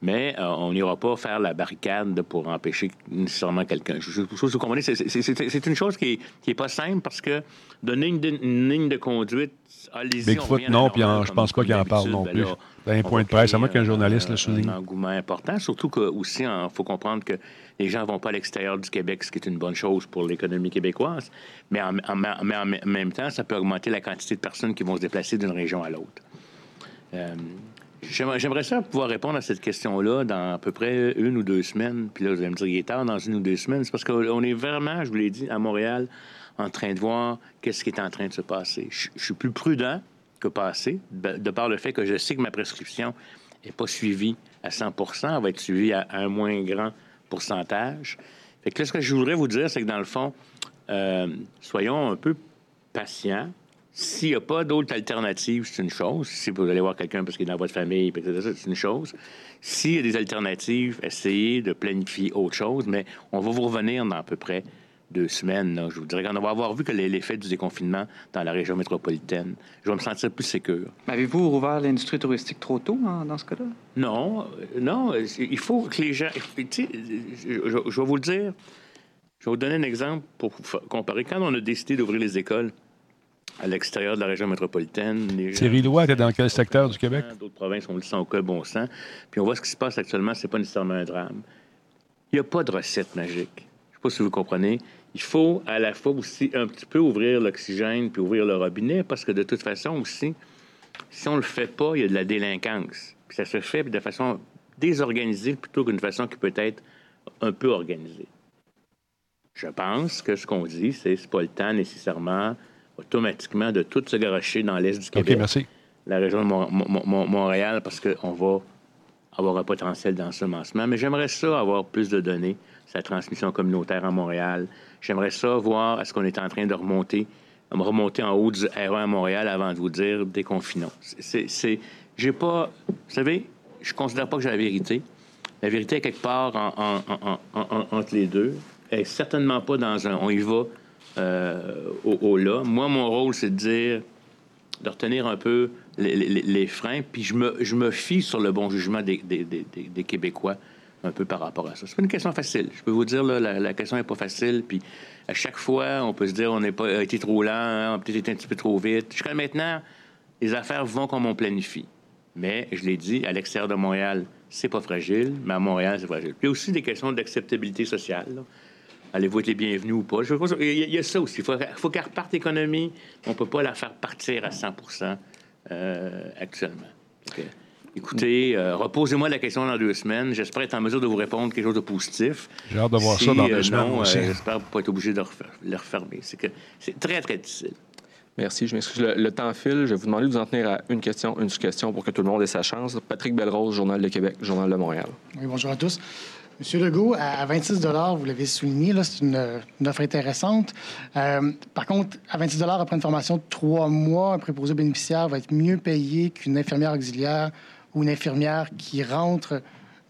[SPEAKER 9] Mais euh, on n'ira pas faire la barricade pour empêcher nécessairement quelqu'un. Je, vous comprenez, c'est une chose qui n'est pas simple parce que donner une, ligne de conduite, allez-y.
[SPEAKER 1] Bigfoot, non, puis je pense pas qu'il en parle non ben plus. Dans un point de presse, à moins qu'un journaliste le souligne.
[SPEAKER 9] Un engouement important, surtout que aussi, il faut comprendre que les gens ne vont pas à l'extérieur du Québec, ce qui est une bonne chose pour l'économie québécoise. Mais en, même temps, ça peut augmenter la quantité de personnes qui vont se déplacer d'une région à l'autre. Euh, j'aimerais ça pouvoir répondre à cette question-là dans à peu près une ou deux semaines. Puis là, vous allez me dire, il est tard dans une ou deux semaines. C'est parce qu'on est vraiment, je vous l'ai dit, à Montréal, en train de voir qu'est-ce qui est en train de se passer. Je, suis plus prudent que passer, de par le fait que je sais que ma prescription n'est pas suivie à 100 elle va être suivie à, un moins grand pourcentage. Fait là, ce que je voudrais vous dire, c'est que dans le fond, euh, soyons un peu patients. S'il n'y a pas d'autres alternatives, c'est une chose. Si vous allez voir quelqu'un parce qu'il est dans votre famille, c'est une chose. S'il y a des alternatives, essayez de planifier autre chose, mais on va vous revenir dans à peu près deux semaines. Je vous dirais qu'on va avoir vu que l'effet du déconfinement dans la région métropolitaine, je vais me sentir plus sécure.
[SPEAKER 8] Avez-vous rouvert l'industrie touristique trop tôt dans ce cas-là?
[SPEAKER 9] Non, non. Il faut que les gens... Je, je vais vous le dire. Je vais vous donner un exemple pour comparer. Quand on a décidé d'ouvrir les écoles, à l'extérieur de la région métropolitaine.
[SPEAKER 1] Thierry Lois était dans quel secteur du Québec?
[SPEAKER 9] D'autres provinces, on le sent au cas bon sang. Puis on voit ce qui se passe actuellement, c'est pas nécessairement un drame. Il n'y a pas de recette magique. Je ne sais pas si vous comprenez. Il faut à la fois aussi un petit peu ouvrir l'oxygène puis ouvrir le robinet parce que de toute façon aussi, si on ne le fait pas, il y a de la délinquance. Puis ça se fait de façon désorganisée plutôt qu'une façon qui peut être un peu organisée. Je pense que ce qu'on dit, c'est que pas le temps nécessairement automatiquement de tout se garocher dans l'Est du Québec.
[SPEAKER 1] OK, merci.
[SPEAKER 9] La région de Montréal, parce qu'on va avoir un potentiel d'ensemencement. Mais j'aimerais ça avoir plus de données sa transmission communautaire à Montréal. J'aimerais ça voir est-ce qu'on est en train de remonter, remonter en haut du R1 à Montréal avant de vous dire déconfinons. C'est, j'ai pas, vous savez, je considère pas que j'ai la vérité. La vérité est quelque part entre les deux. Est certainement pas dans un on y va euh, au, là. Moi, mon rôle, c'est de dire, de retenir un peu les, freins, puis je me, je me fie sur le bon jugement des, des, Québécois un peu par rapport à ça. C'est pas une question facile. Je peux vous dire, là, la, question n'est pas facile, puis à chaque fois, on peut se dire, on n'a pas été trop lent, on a peut-être été un petit peu trop vite. Jusqu'à maintenant, les affaires vont comme on planifie. Mais, je l'ai dit, à l'extérieur de Montréal, c'est pas fragile, mais à Montréal, c'est fragile. Puis aussi des questions d'acceptabilité sociale. Allez-vous être les bienvenus ou pas? il y a ça aussi. Il faut, faut qu'elle reparte l'économie. On ne peut pas la faire partir à 100 euh, actuellement. Écoutez, euh, reposez-moi la question dans deux semaines. J'espère être en mesure de vous répondre quelque chose de positif.
[SPEAKER 1] J'ai hâte de voir ça dans deux
[SPEAKER 9] euh,
[SPEAKER 1] semaines.
[SPEAKER 9] Non, j'espère pas être obligé de le refermer. C'est que c'est très, très difficile.
[SPEAKER 7] Merci. Je m'excuse. Le, temps file. Je vais vous demander de vous en tenir à une question, une question pour que tout le monde ait sa chance. Patrick Belrose, Journal de Québec, Journal de Montréal.
[SPEAKER 10] Oui, bonjour à tous. Monsieur Legault, à 26 vous l'avez souligné, c'est une, offre intéressante. Euh, par contre, à 26 après une formation de trois mois, un préposé bénéficiaire va être mieux payé qu'une infirmière auxiliaire ou une infirmière qui rentre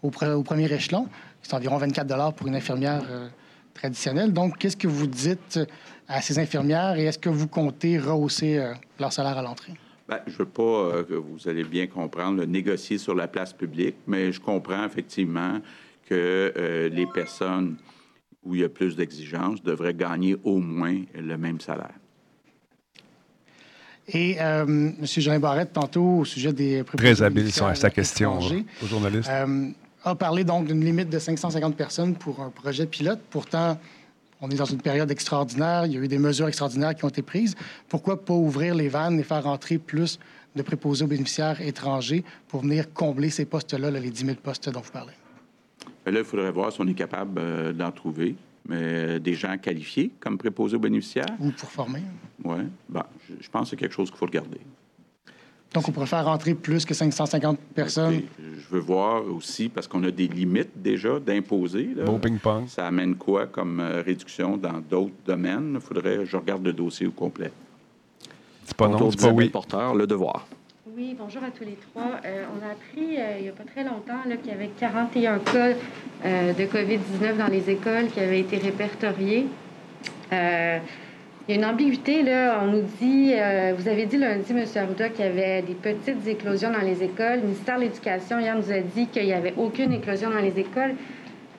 [SPEAKER 10] au, premier échelon. C'est environ 24 pour une infirmière euh, traditionnelle. Donc, qu'est-ce que vous dites à ces infirmières et est-ce que vous comptez rehausser euh, leur salaire à l'entrée?
[SPEAKER 2] Bien, je ne veux pas que vous allez bien comprendre le négocier sur la place publique, mais je comprends effectivement que euh, les personnes où il y a plus d'exigences devraient gagner au moins le même salaire.
[SPEAKER 10] Et euh, M. Jean Barrette, tantôt, au sujet des...
[SPEAKER 1] Très habile sur sa question aux journalistes.
[SPEAKER 10] Euh, a parlé donc d'une limite de 550 personnes pour un projet pilote. Pourtant, on est dans une période extraordinaire. Il y a eu des mesures extraordinaires qui ont été prises. Pourquoi pas ouvrir les vannes et faire entrer plus de préposés aux bénéficiaires étrangers pour venir combler ces postes-là, les 10 000 postes dont vous parlez?
[SPEAKER 2] Là, il faudrait voir si on est capable euh, d'en trouver. Mais euh, des gens qualifiés comme préposés aux bénéficiaires.
[SPEAKER 10] Ou pour former.
[SPEAKER 2] Oui. Ben, je, pense que c'est quelque chose qu'il faut regarder.
[SPEAKER 10] Donc, on pourrait faire rentrer plus que 550 personnes.
[SPEAKER 2] je veux voir aussi, parce qu'on a des limites déjà d'imposer.
[SPEAKER 1] Bon ping-pong.
[SPEAKER 2] Ça amène quoi comme euh, réduction dans d'autres domaines? Il faudrait je regarde le dossier au complet.
[SPEAKER 1] C'est pas non, c'est pas oui.
[SPEAKER 7] Porteur, le devoir.
[SPEAKER 11] Bonjour à tous les trois. Euh, on a appris euh, il n'y a pas très longtemps qu'il y avait 41 cas euh, de COVID-19 dans les écoles qui avaient été répertoriés. il y a une ambiguïté, là. On nous dit, vous avez dit lundi, M. Arruda, qu'il y avait des petites éclosions dans les écoles. Le ministère de l'Éducation, hier, nous a dit qu'il n'y avait aucune éclosion dans les écoles.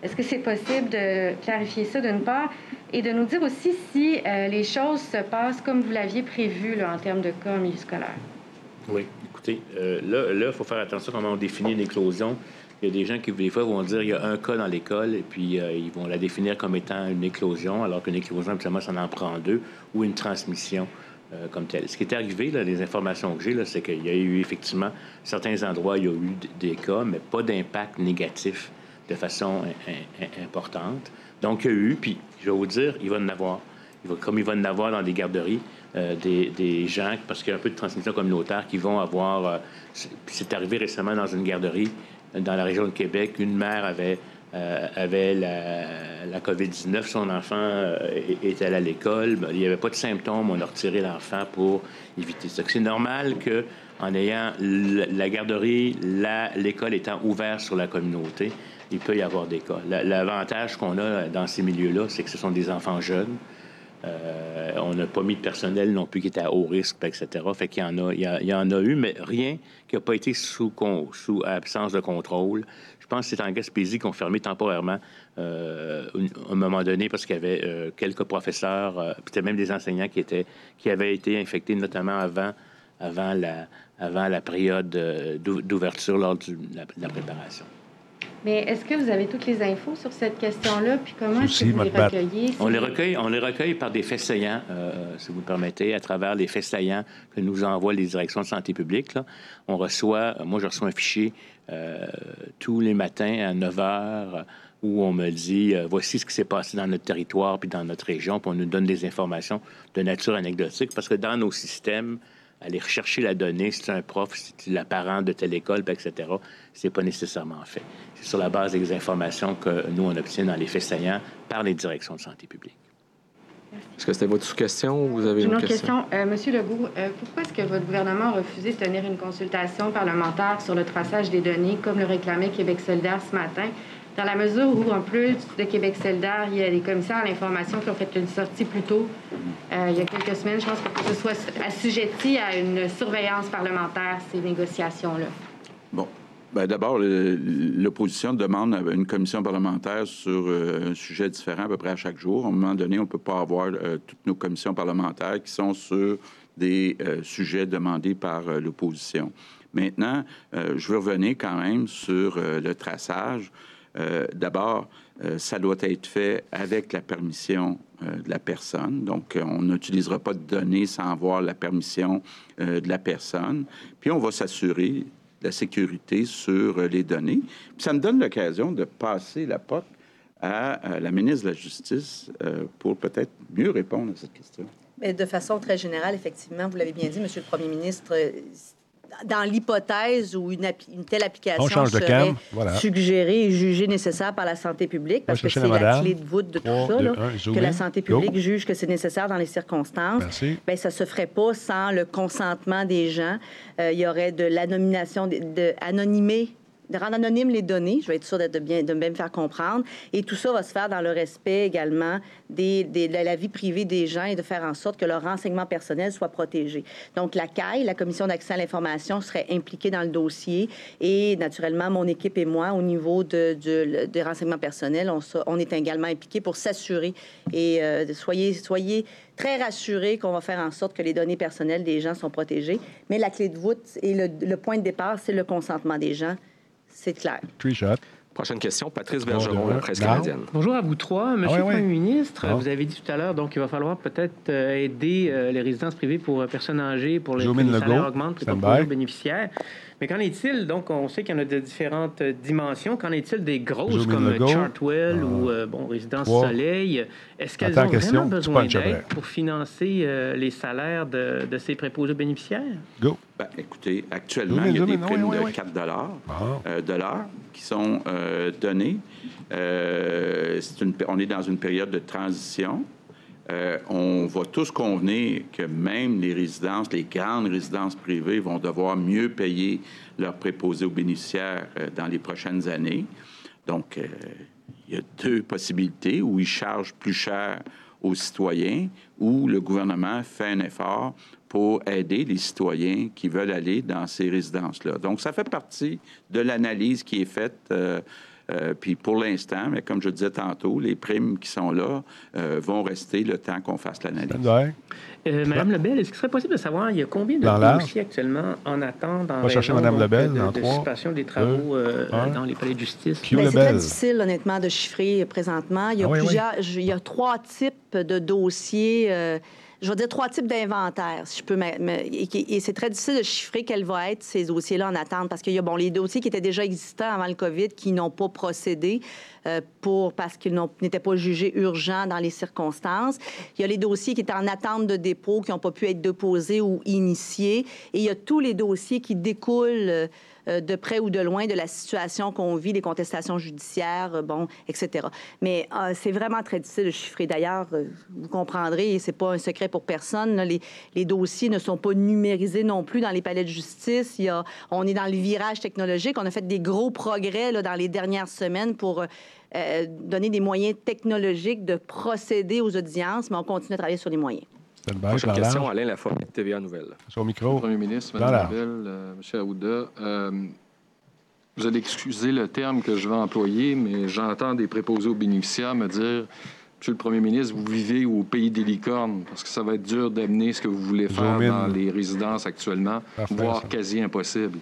[SPEAKER 11] Est-ce que c'est possible de clarifier ça d'une part? Et de nous dire aussi si les choses se passent comme vous l'aviez prévu en termes de cas en milieu scolaire?
[SPEAKER 9] Oui. Euh, là, il faut faire attention comment on définit une éclosion. Il y a des gens qui, des fois, vont dire qu'il y a un cas dans l'école et puis euh, ils vont la définir comme étant une éclosion, alors qu'une éclosion, habituellement, ça en prend deux, ou une transmission euh, comme telle. Ce qui est arrivé, là, les informations que j'ai, c'est qu'il y a eu effectivement certains endroits, il y a eu des cas, mais pas d'impact négatif de façon importante. Donc, il y a eu, puis je vais vous dire, il va en avoir. Comme il va en avoir dans des garderies, des, gens, parce qu'il y a un peu de transmission communautaire, qui vont avoir... c'est arrivé récemment dans une garderie dans la région de Québec. Une mère avait euh, la, COVID-19, son enfant euh, était à l'école, il n'y avait pas de symptômes, on a retiré l'enfant pour éviter ça. C'est normal que en ayant la garderie, l'école étant ouverte sur la communauté, il peut y avoir des cas. L'avantage qu'on a dans ces milieux-là, c'est que ce sont des enfants jeunes. Euh, on n'a pas mis de personnel non plus qui était à haut risque, etc. Fait il y, en a eu, mais rien qui n'a pas été sous, absence de contrôle. Je pense que c'est en Gaspésie qu'on fermé temporairement euh, à un moment donné parce qu'il y avait euh, quelques professeurs, euh, peut-être même des enseignants qui, avaient été infectés, notamment avant la période d'ouverture lors de la préparation.
[SPEAKER 11] Mais est-ce que vous avez toutes les infos sur cette question-là? Puis comment est-ce que vous les recueillez?
[SPEAKER 9] On les recueille, on les recueille par des faits saillants, euh, si vous me permettez, à travers les faits saillants que nous envoient les directions de santé publique. Là. On reçoit, moi, je reçois un fichier euh, tous les matins à 9 heures où on me dit euh, voici ce qui s'est passé dans notre territoire puis dans notre région, puis on nous donne des informations de nature anecdotique parce que dans nos systèmes, aller rechercher la donnée, si c'est un prof, si c'est la parent de telle école, etc., c'est pas nécessairement fait. C'est sur la base des informations que nous, on obtient dans les faits saillants par les directions de santé publique.
[SPEAKER 7] Est-ce que c'était votre question ou vous avez une,
[SPEAKER 11] autre question? Euh, Monsieur Legault, euh, pourquoi est-ce que votre gouvernement a refusé de tenir une consultation parlementaire sur le traçage des données, comme le réclamait Québec solidaire ce matin, dans la mesure où, en plus de Québec solidaire, il y a des commissaires à l'information qui ont fait une sortie plus tôt, euh, il y a quelques semaines, je pense, que ce soit assujetti à une surveillance parlementaire, ces négociations-là?
[SPEAKER 2] Bon. Ben, D'abord, l'opposition demande une commission parlementaire sur euh, un sujet différent à peu près à chaque jour. À un moment donné, on ne peut pas avoir euh, toutes nos commissions parlementaires qui sont sur des sujets demandés par l'opposition. Maintenant, je veux revenir quand même sur le traçage. Euh, d'abord, euh, ça doit être fait avec la permission euh, de la personne. Donc, on n'utilisera pas de données sans avoir la permission de la personne. Puis, on va s'assurer de la sécurité sur les données. Puis, ça me donne l'occasion de passer la POC à, la ministre de la Justice pour peut-être mieux répondre à cette question.
[SPEAKER 4] Mais de façon très générale, effectivement, vous l'avez bien dit, Monsieur le Premier ministre, dans l'hypothèse où une, telle application serait suggérée et jugée nécessaire par la santé publique, parce que c'est la, clé de voûte de tout ça, que la santé publique juge que c'est nécessaire dans les circonstances, bien, ça ne se ferait pas sans le consentement des gens. Euh, il y aurait de l'anonymisation, de, de de rendre anonymes les données, je vais être sûre de bien, de bien me faire comprendre. Et tout ça va se faire dans le respect également de la vie privée des gens et de faire en sorte que leur renseignement personnel soit protégé. Donc, la CAI, la Commission d'accès à l'information, serait impliquée dans le dossier et, naturellement, mon équipe et moi, au niveau de, de, de renseignements personnels, on, est également impliqués pour s'assurer et euh, soyez, soyez très rassurés qu'on va faire en sorte que les données personnelles des gens sont protégées. Mais la clé de voûte et le point de départ, c'est le consentement des gens c'est clair.
[SPEAKER 7] Prochaine question, Patrice Bergeron, la presse canadienne.
[SPEAKER 12] Bonjour à vous trois. Monsieur le Premier ministre, vous avez dit tout à l'heure, donc il va falloir peut-être euh, aider euh, les résidences privées pour euh, personnes âgées, pour les, les salaires augmentent, pour les bénéficiaires. Mais qu'en est-il, donc, on sait qu'il y en a de différentes dimensions. Qu'en est-il des grosses comme Chartwell ah. ou euh, bon, Résidence Soleil? Est-ce qu'elles ont vraiment besoin d'aide pour financer euh, les salaires de, ces préposés bénéficiaires?
[SPEAKER 2] Go. Ben, écoutez, actuellement, il y a des primes de 4 ah. euh, dollars, qui sont données. on est dans une période de transition. Euh, on va tous convenir que même les résidences, les grandes résidences privées vont devoir mieux payer leurs préposés aux bénéficiaires euh, dans les prochaines années. Donc, euh, il y a deux possibilités où ils chargent plus cher aux citoyens ou le gouvernement fait un effort pour aider les citoyens qui veulent aller dans ces résidences-là. Donc, ça fait partie de l'analyse qui est faite euh, puis pour l'instant, mais comme je disais tantôt, les primes qui sont là euh, vont rester le temps qu'on fasse l'analyse.
[SPEAKER 12] Euh, Madame Lebel, est-ce qu'il serait possible de savoir il y a combien de dossiers actuellement en attente
[SPEAKER 1] Lebel,
[SPEAKER 12] de, de, des travaux dans les palais de justice?
[SPEAKER 4] C'est très difficile, honnêtement, de chiffrer présentement. Il y a, ah plusieurs, il y a trois types de dossiers je vais dire trois types d'inventaires, si je peux. et, c'est très difficile de chiffrer quels vont être ces dossiers-là en attente parce qu'il y a bon, les dossiers qui étaient déjà existants avant le COVID qui n'ont pas procédé euh, pour, parce qu'ils n'étaient pas jugés urgents dans les circonstances. Il y a les dossiers qui étaient en attente de dépôt, qui n'ont pas pu être déposés ou initiés. Et il y a tous les dossiers qui découlent euh, de près ou de loin de la situation qu'on vit, les contestations judiciaires, euh, bon, etc. Mais euh, c'est vraiment très difficile de chiffrer. D'ailleurs, vous comprendrez, c'est pas un secret pour personne. les, dossiers ne sont pas numérisés non plus dans les palais de justice. Il y a, on est dans le virage technologique. On a fait des gros progrès dans les dernières semaines pour donner des moyens technologiques de procéder aux audiences, mais on continue à travailler sur les moyens.
[SPEAKER 7] Prochaine question, Alain Laforêt, TVA Nouvelle.
[SPEAKER 1] Son micro.
[SPEAKER 13] Premier ministre, Mme euh, M. Aouda, euh, vous allez excuser le terme que je vais employer, mais j'entends des préposés aux bénéficiaires me dire Monsieur le Premier ministre, vous vivez au pays des licornes, parce que ça va être dur d'amener ce que vous voulez faire dans les résidences actuellement, voire quasi impossible.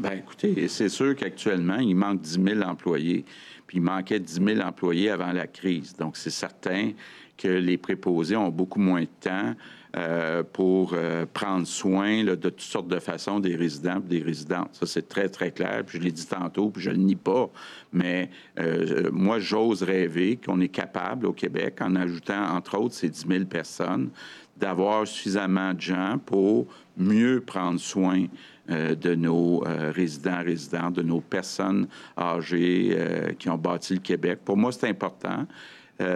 [SPEAKER 2] Bien, écoutez, c'est sûr qu'actuellement, il manque 10 000 employés il manquait 10 000 employés avant la crise. Donc, c'est certain que les préposés ont beaucoup moins de temps euh, pour euh, prendre soin de toutes sortes de façons des résidents et des résidentes. Ça, c'est très, très clair. Puis je l'ai dit tantôt, puis je ne le nie pas. Mais euh, moi, j'ose rêver qu'on est capable au Québec, en ajoutant, entre autres, ces 10 000 personnes, d'avoir suffisamment de gens pour mieux prendre soin de nos euh, résidents, résidentes, de nos personnes âgées euh, qui ont bâti le Québec. Pour moi, c'est important.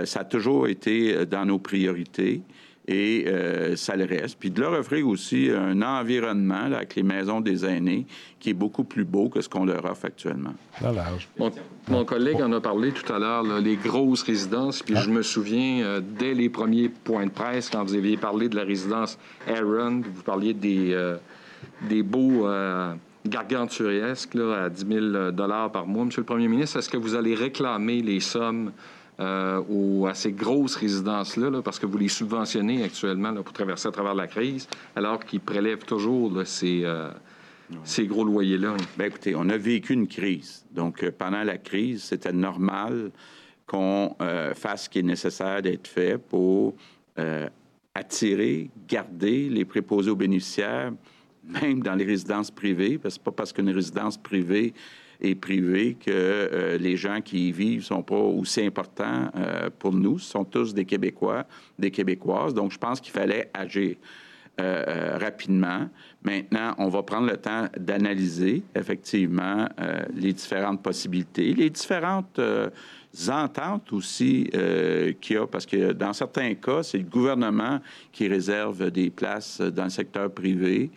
[SPEAKER 2] ça a toujours été dans nos priorités et ça le reste. Puis de leur offrir aussi un environnement avec les maisons des aînés qui est beaucoup plus beau que ce qu'on leur offre actuellement.
[SPEAKER 13] Mon, mon, collègue en a parlé tout à l'heure, les grosses résidences. Puis je me souviens, dès les premiers points de presse, quand vous aviez parlé de la résidence Aaron, vous parliez des des beaux euh, gargantuesques à 10 000 par mois. Monsieur le Premier ministre, est-ce que vous allez réclamer les sommes euh, à ces grosses résidences-là, parce que vous les subventionnez actuellement pour traverser à travers la crise, alors qu'ils prélèvent toujours ces, euh, ces gros loyers-là?
[SPEAKER 2] Bien, écoutez, on a vécu une crise. Donc, pendant la crise, c'était normal qu'on fasse ce qui est nécessaire d'être fait pour attirer, garder les préposés aux bénéficiaires même dans les résidences privées, parce que pas parce qu'une résidence privée est privée que euh, les gens qui y vivent sont pas aussi importants euh, pour nous. Ce sont tous des Québécois, des Québécoises. Donc, je pense qu'il fallait agir. Euh, rapidement. Maintenant, on va prendre le temps d'analyser effectivement les différentes possibilités, les différentes ententes aussi qu'il y a, parce que dans certains cas, c'est le gouvernement qui réserve des places dans le secteur privé.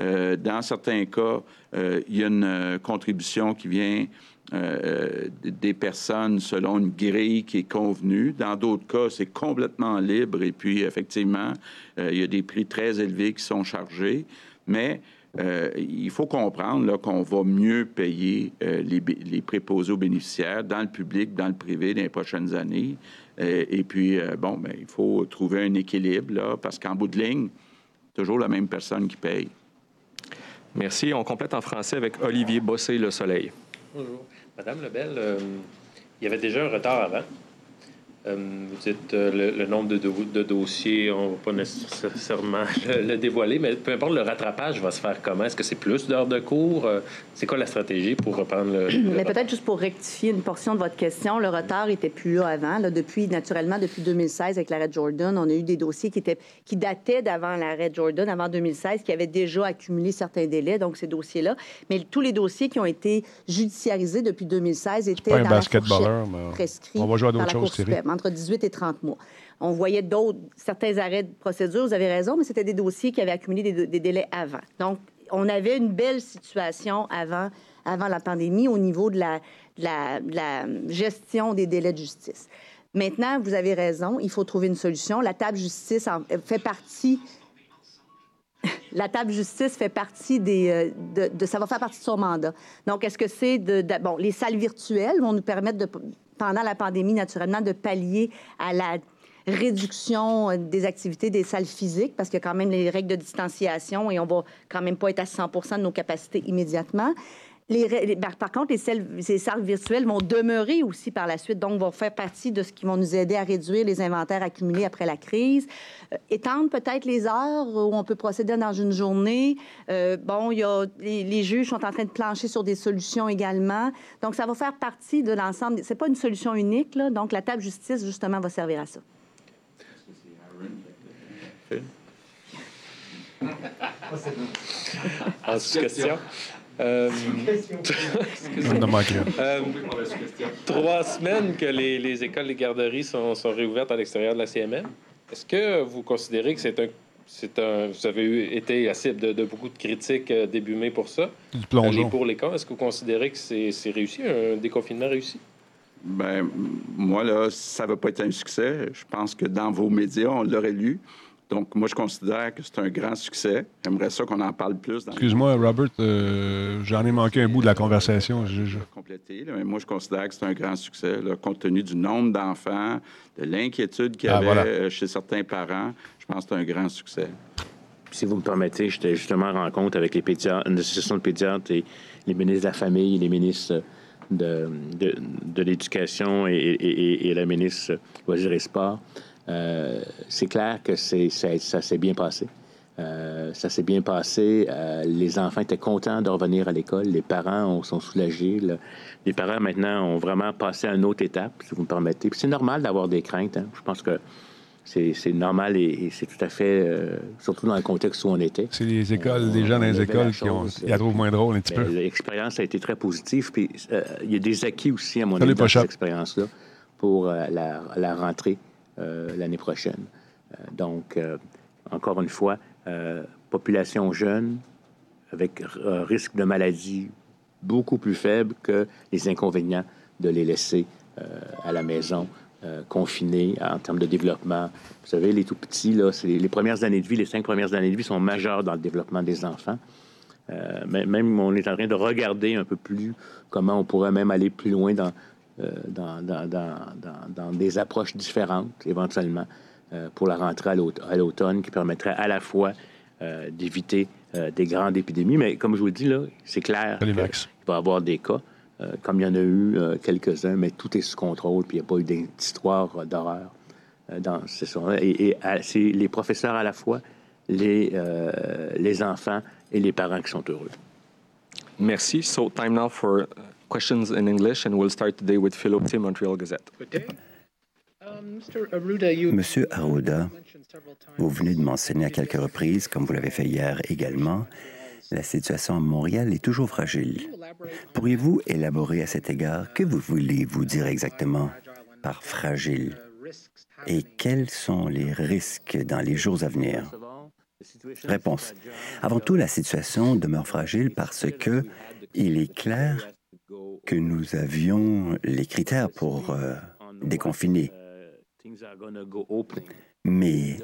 [SPEAKER 2] Euh, dans certains cas, euh, il y a une euh, contribution qui vient des personnes selon une grille qui est convenue. Dans d'autres cas, c'est complètement libre et puis, effectivement, il y a des prix très élevés qui sont chargés. Mais il faut comprendre qu'on va mieux payer les, préposés aux bénéficiaires dans le public, dans le privé dans les prochaines années. et puis, bon, ben, il faut trouver un équilibre, parce qu'en bout de ligne, toujours la même personne qui paye.
[SPEAKER 7] Merci. On complète en français avec Olivier Bossé, Le Soleil.
[SPEAKER 14] Bonjour. Madame Lebel, euh, il y avait déjà un retard avant. Euh, vous dites euh, le, nombre de, dossiers, on ne va pas nécessairement le, dévoiler, mais peu importe, le rattrapage va se faire comment? Est-ce que c'est plus d'heures de cours? Euh, c'est quoi la stratégie pour reprendre le...
[SPEAKER 4] mais peut-être juste pour rectifier une portion de votre question, le retard était plus là avant. depuis, naturellement, depuis 2016, avec l'arrêt Jordan, on a eu des dossiers qui, étaient, qui dataient d'avant l'arrêt Jordan, avant 2016, qui avaient déjà accumulé certains délais, donc ces dossiers-là. Mais tous les dossiers qui ont été judiciarisés depuis 2016 étaient
[SPEAKER 1] pas un basketballeur, mais on va jouer à d'autres choses,
[SPEAKER 4] entre 18 et 30 mois. On voyait d'autres, certains arrêts de procédure, vous avez raison, mais c'était des dossiers qui avaient accumulé des, délais avant. Donc, on avait une belle situation avant, avant la pandémie au niveau de la, gestion des délais de justice. Maintenant, vous avez raison, il faut trouver une solution. La table justice en fait partie la table justice fait partie des. Euh, de, ça va faire partie de son mandat. Donc, est-ce que c'est de, de, Bon, les salles virtuelles vont nous permettre de, pendant la pandémie, naturellement, de pallier à la réduction euh, des activités des salles physiques, parce qu'il y a quand même les règles de distanciation et on va quand même pas être à 100 de nos capacités immédiatement. Ben, par contre, les salles, virtuelles vont demeurer aussi par la suite, donc vont faire partie de ce qui vont nous aider à réduire les inventaires accumulés après la crise. Euh, étendre peut-être les heures où on peut procéder dans une journée. Euh, bon, il y a, les, juges sont en train de plancher sur des solutions également. Donc, ça va faire partie de l'ensemble. C'est pas une solution unique, là. Donc, la table justice, justement, va servir à ça.
[SPEAKER 14] question. Euh, euh, trois semaines que les, écoles, les garderies sont, réouvertes à l'extérieur de la CMM. Est-ce que vous considérez que c'est un, c'est un, vous avez été assez de, beaucoup de critiques euh, début mai pour ça,
[SPEAKER 1] du plongeon.
[SPEAKER 14] pour les cas. Est-ce que vous considérez que c'est, c'est réussi, un déconfinement réussi?
[SPEAKER 2] Ben moi là, ça va pas être un succès. Je pense que dans vos médias, on l'aurait lu. Donc, moi, je considère que c'est un grand succès. J'aimerais ça qu'on en parle plus.
[SPEAKER 1] Excuse-moi, Robert, euh, j'en ai manqué un bout de la conversation. Je,
[SPEAKER 2] compléter, mais moi, je considère que c'est un grand succès, compte tenu du nombre d'enfants, de l'inquiétude qu'il y ah, avait euh, chez certains parents. Je pense que c'est un grand succès.
[SPEAKER 9] Si vous me permettez, j'étais justement en rencontre avec les pédiatres, une association de pédiatres et les ministres de la Famille, les ministres de, de, l'Éducation et, et, et, la ministre Loisirs et Sport. Euh, c'est clair que c'est, ça, s'est bien passé. Euh, ça s'est bien passé. Euh, les enfants étaient contents de revenir à l'école. Les parents sont soulagés. Les parents, maintenant, ont vraiment passé à une autre étape, si vous me permettez. c'est normal d'avoir des craintes. Hein. Je pense que c'est, normal et, c'est tout à fait, surtout dans le contexte où on était.
[SPEAKER 1] C'est les écoles, les gens dans les écoles qui ont, y a trop moins drôle un petit peu.
[SPEAKER 9] L'expérience a été très positive. Puis il y a des acquis aussi, à mon avis, dans cette expérience-là pour la, la rentrée. Euh, l'année prochaine. Euh, donc, euh, encore une fois, population jeune avec risque de maladie beaucoup plus faible que les inconvénients de les laisser à la maison, confinés en termes de développement. Vous savez, les tout petits, là, c'est les premières années de vie, les cinq premières années de vie sont majeures dans le développement des enfants. même, on est en train de regarder un peu plus comment on pourrait même aller plus loin dans euh, dans, dans, des approches différentes, éventuellement, euh, pour la rentrée à l'automne, qui permettrait à la fois euh, d'éviter des grandes épidémies. Mais comme je vous le dis, là, c'est clair qu'il va y avoir des cas, comme il y en a eu quelques-uns, mais tout est sous contrôle, puis il n'y a pas eu d'histoire d'horreur dans ce Et, et c'est les professeurs à la fois, les, les enfants et les parents qui sont heureux.
[SPEAKER 7] Merci. So, time now for questions in English, and we'll start today with Philo Montreal Gazette.
[SPEAKER 3] Um, Monsieur Arruda, vous venez de mentionner à quelques reprises, comme vous l'avez fait hier également, la situation à Montréal est toujours fragile. Pourriez-vous élaborer à cet égard? Que vous voulez-vous dire exactement par fragile? Et quels sont les risques dans les jours à venir? Réponse. Avant tout, la situation demeure fragile parce que il est clair que nous avions les critères pour euh, déconfiner. Mais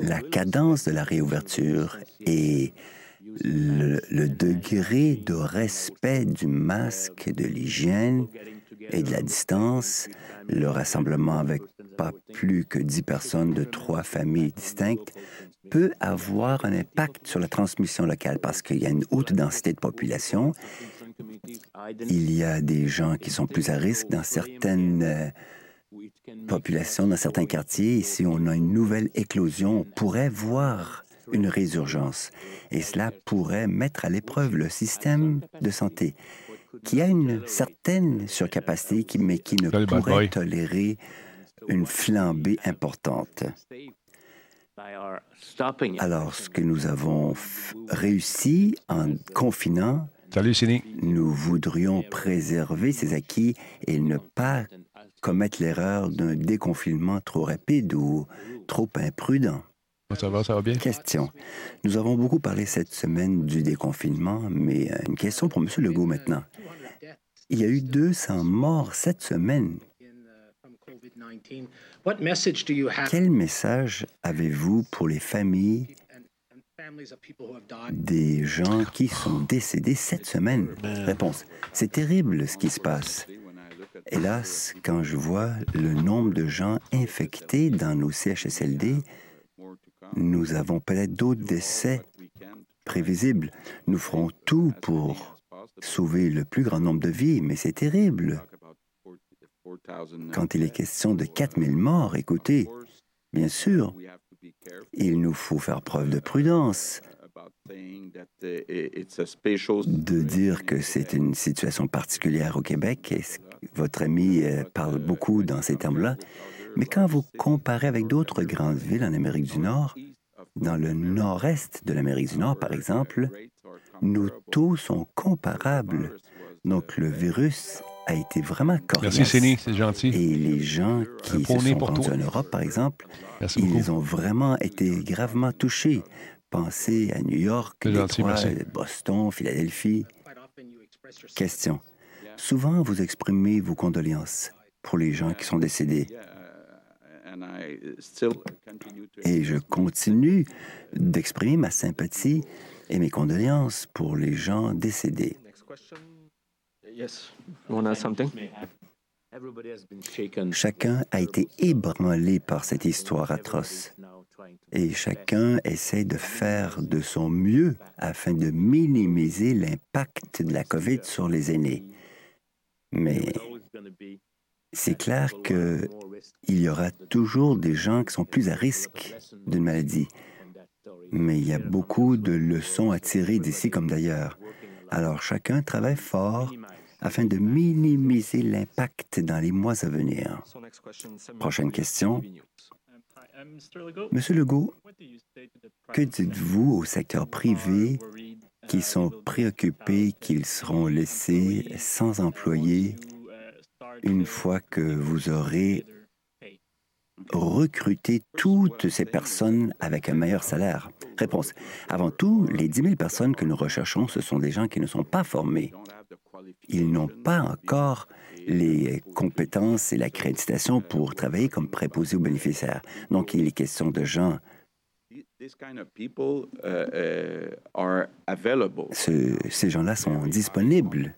[SPEAKER 3] la cadence de la réouverture et le, le, degré de respect du masque, de l'hygiène et de la distance, le rassemblement avec pas plus que 10 personnes de trois familles distinctes peut avoir un impact sur la transmission locale parce qu'il y a une haute densité de population il y a des gens qui sont plus à risque dans certaines euh, populations, dans certains quartiers. Et si on a une nouvelle éclosion, on pourrait voir une résurgence. Et cela pourrait mettre à l'épreuve le système de santé, qui a une certaine surcapacité, mais qui ne pourrait tolérer une flambée importante. Alors, ce que nous avons réussi en confinant,
[SPEAKER 1] Salut,
[SPEAKER 3] Nous voudrions préserver ces acquis et ne pas commettre l'erreur d'un déconfinement trop rapide ou trop imprudent.
[SPEAKER 1] Ça va, ça va bien?
[SPEAKER 3] Question. Nous avons beaucoup parlé cette semaine du déconfinement, mais une question pour M. Legault maintenant. Il y a eu 200 morts cette semaine. Quel message avez-vous pour les familles des gens qui sont décédés cette semaine. Réponse. C'est terrible ce qui se passe. Hélas, quand je vois le nombre de gens infectés dans nos CHSLD, nous avons peut-être d'autres décès prévisibles. Nous ferons tout pour sauver le plus grand nombre de vies, mais c'est terrible. Quand il est question de 4000 morts, écoutez, bien sûr, il nous faut faire preuve de prudence, de dire que c'est une situation particulière au Québec. Votre ami euh, parle beaucoup dans ces termes-là. Mais quand vous comparez avec d'autres grandes villes en Amérique du Nord, dans le nord-est de l'Amérique du Nord, par exemple, nos taux sont comparables. Donc, le virus a été vraiment coriace.
[SPEAKER 1] Merci, Céline, c'est gentil.
[SPEAKER 3] Et les gens qui se sont rendus en Europe, par exemple, ils ont vraiment été gravement touchés. Pensez à New York, Détroit, Boston, Philadelphie. Question. Souvent, vous exprimez vos condoléances pour les gens qui sont décédés. Et je continue d'exprimer ma sympathie et mes condoléances pour les gens décédés. Chacun a été ébranlé par cette histoire atroce et chacun essaie de faire de son mieux afin de minimiser l'impact de la COVID sur les aînés. Mais c'est clair qu'il y aura toujours des gens qui sont plus à risque d'une maladie. Mais il y a beaucoup de leçons à tirer d'ici comme d'ailleurs. Alors chacun travaille fort afin de minimiser l'impact dans les mois à venir. Prochaine question. Monsieur Legault, que dites-vous au secteur privé qui sont préoccupés qu'ils seront laissés sans employés une fois que vous aurez recruté toutes ces personnes avec un meilleur salaire? Réponse. Avant tout, les 10 000 personnes que nous recherchons, ce sont des gens qui ne sont pas formés. Ils n'ont pas encore les compétences et l'accréditation pour travailler comme préposé aux bénéficiaires. Donc, il est question de gens ces gens-là sont disponibles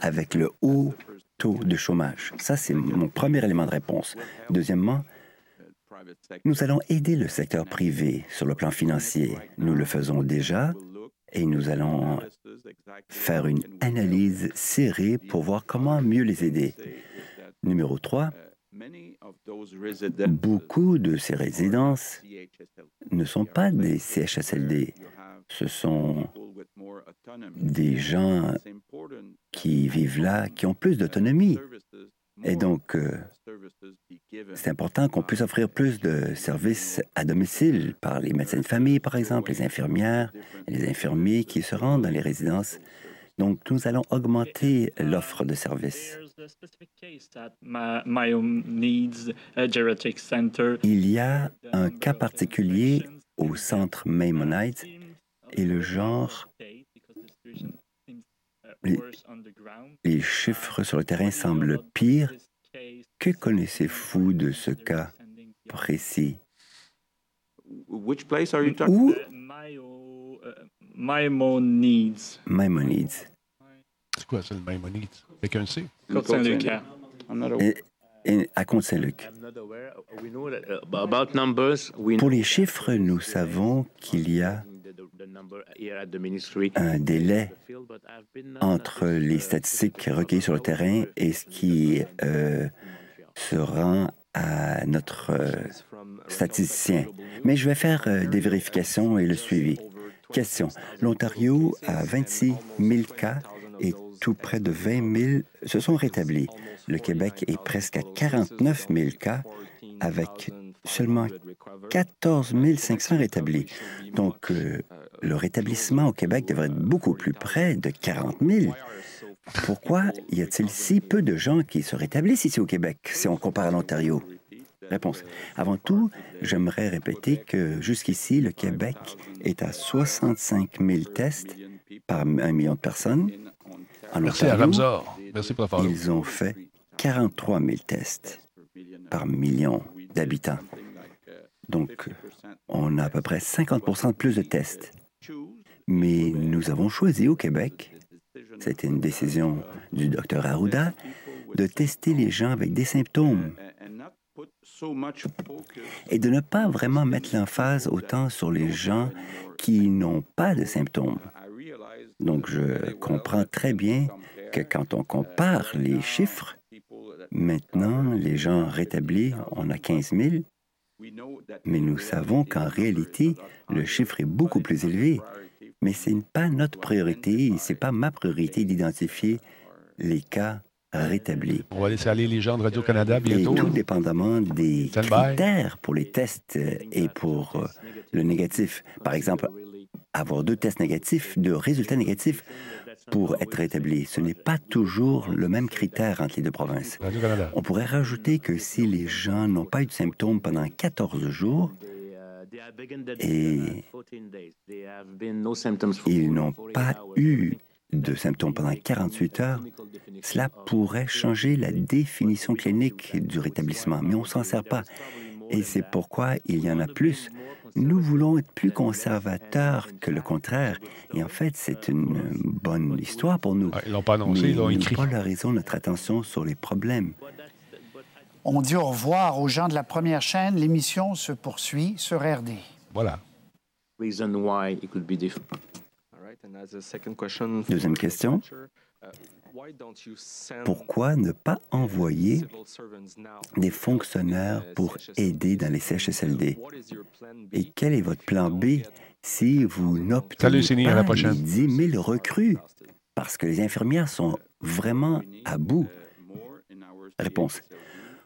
[SPEAKER 3] avec le haut taux de chômage. Ça, c'est mon premier élément de réponse. Deuxièmement, nous allons aider le secteur privé sur le plan financier. Nous le faisons déjà et nous allons faire une analyse serrée pour voir comment mieux les aider. Numéro 3, beaucoup de ces résidences ne sont pas des CHSLD. Ce sont des gens qui vivent là, qui ont plus d'autonomie. Et donc, euh, c'est important qu'on puisse offrir plus de services à domicile par les médecins de famille, par exemple, les infirmières, les infirmiers qui se rendent dans les résidences. Donc, nous allons augmenter l'offre de services. Il y a un cas particulier au centre Maimonides et le genre les, chiffres sur le terrain semblent pires. Que connaissez-vous de ce cas précis? Où?
[SPEAKER 10] Maimonides.
[SPEAKER 3] Maimonides.
[SPEAKER 1] C'est quoi ça, le Maimonides? Quelqu'un sait?
[SPEAKER 10] Côte-Saint-Luc.
[SPEAKER 3] à Côte-Saint-Luc. Pour les chiffres, nous savons qu'il y a un délai entre les statistiques recueillies sur le terrain et ce qui euh, se rend à notre euh, statisticien. Mais je vais faire euh, des vérifications et le suivi. Question. L'Ontario a 26 000 cas et tout près de 20 000 se sont rétablis. Le Québec est presque à 49 000 cas avec seulement 14 500 rétablis. Donc, le rétablissement au Québec devrait être beaucoup plus près de 40 000. Pourquoi y a-t-il si peu de gens qui se rétablissent ici au Québec si on compare à l'Ontario? Réponse. Avant tout, j'aimerais répéter que jusqu'ici, le Québec est à 65 000 tests par un million de personnes.
[SPEAKER 1] En Merci à Merci pour
[SPEAKER 3] Ils ont fait 43 000 tests par million d'habitants. Donc, on a à peu près 50 de plus de tests. Mais nous avons choisi au Québec, c'était une décision du docteur Arruda, de tester les gens avec des symptômes et de ne pas vraiment mettre l'emphase autant sur les gens qui n'ont pas de symptômes. Donc, je comprends très bien que quand on compare les chiffres, maintenant, les gens rétablis, on a 15 000, mais nous savons qu'en réalité, le chiffre est beaucoup plus élevé. Mais ce n'est pas notre priorité, ce n'est pas ma priorité d'identifier les cas rétablis.
[SPEAKER 1] On va laisser aller les gens de Radio-Canada bientôt.
[SPEAKER 3] Et tout dépendamment des critères pour les tests et pour euh, le négatif. Par exemple, avoir deux tests négatifs, deux résultats négatifs pour être rétabli. Ce n'est pas toujours le même critère entre les deux provinces. On pourrait rajouter que si les gens n'ont pas eu de symptômes pendant 14 jours et ils n'ont pas eu de symptômes pendant 48 heures, cela pourrait changer la définition clinique du rétablissement, mais on ne s'en sert pas. Et c'est pourquoi il y en a plus. Nous voulons être plus conservateurs que le contraire. Et en fait, c'est une bonne histoire pour nous.
[SPEAKER 1] ils l'ont pas annoncé, ils l'ont écrit.
[SPEAKER 3] Nous polarisons notre attention sur les problèmes.
[SPEAKER 15] On dit au revoir aux gens de la première chaîne. L'émission se poursuit sur RD.
[SPEAKER 1] Voilà.
[SPEAKER 3] Deuxième question. Pourquoi ne pas envoyer des fonctionnaires pour aider dans les CHSLD? Et quel est votre plan B si vous n'obtenez pas les 10 000 recrues? Parce que les infirmières sont vraiment à bout. Réponse.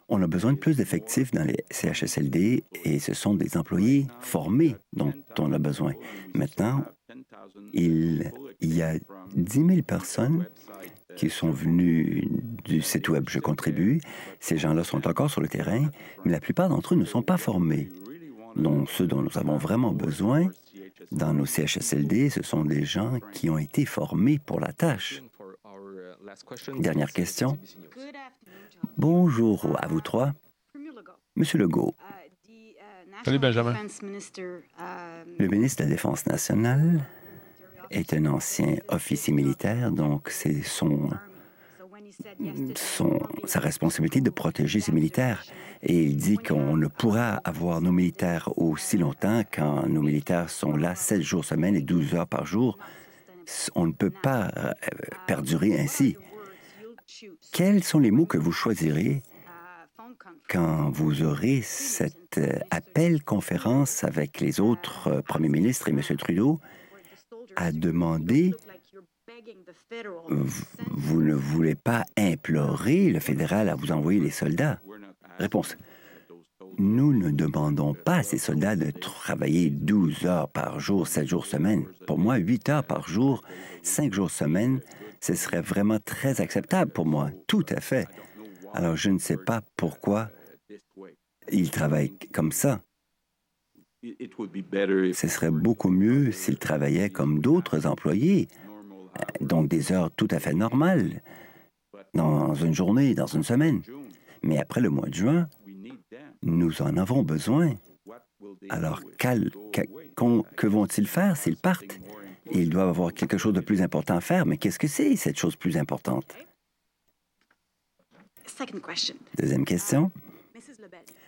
[SPEAKER 3] On a besoin de plus d'effectifs dans les CHSLD et ce sont des employés formés dont on a besoin. Maintenant, il y a 10 000 personnes qui sont venus du site web Je contribue. Ces gens-là sont encore sur le terrain, mais la plupart d'entre eux ne sont pas formés. Donc, ceux dont nous avons vraiment besoin dans nos CHSLD, ce sont des gens qui ont été formés pour la tâche. Dernière question. Bonjour à vous trois. Monsieur Legault.
[SPEAKER 1] Salut Benjamin.
[SPEAKER 3] Le ministre de la Défense nationale est un ancien officier militaire, donc c'est son, son, sa responsabilité de protéger ses militaires. Et il dit qu'on ne pourra avoir nos militaires aussi longtemps quand nos militaires sont là 7 jours semaine et 12 heures par jour. On ne peut pas euh, perdurer ainsi. Quels sont les mots que vous choisirez quand vous aurez cet euh, appel conférence avec les autres euh, premiers ministres et M. Trudeau? À demander vous ne voulez pas implorer le fédéral à vous envoyer les soldats? Réponse. Nous ne demandons pas à ces soldats de travailler 12 heures par jour, 7 jours semaine. Pour moi, 8 heures par jour, 5 jours semaine, ce serait vraiment très acceptable pour moi. Tout à fait. Alors, je ne sais pas pourquoi ils travaillent comme ça. Ce serait beaucoup mieux s'ils travaillaient comme d'autres employés, donc des heures tout à fait normales, dans une journée, dans une semaine. Mais après le mois de juin, nous en avons besoin. Alors, que vont-ils faire s'ils partent? Ils doivent avoir quelque chose de plus important à faire, mais qu'est-ce que c'est, cette chose plus importante? Deuxième question.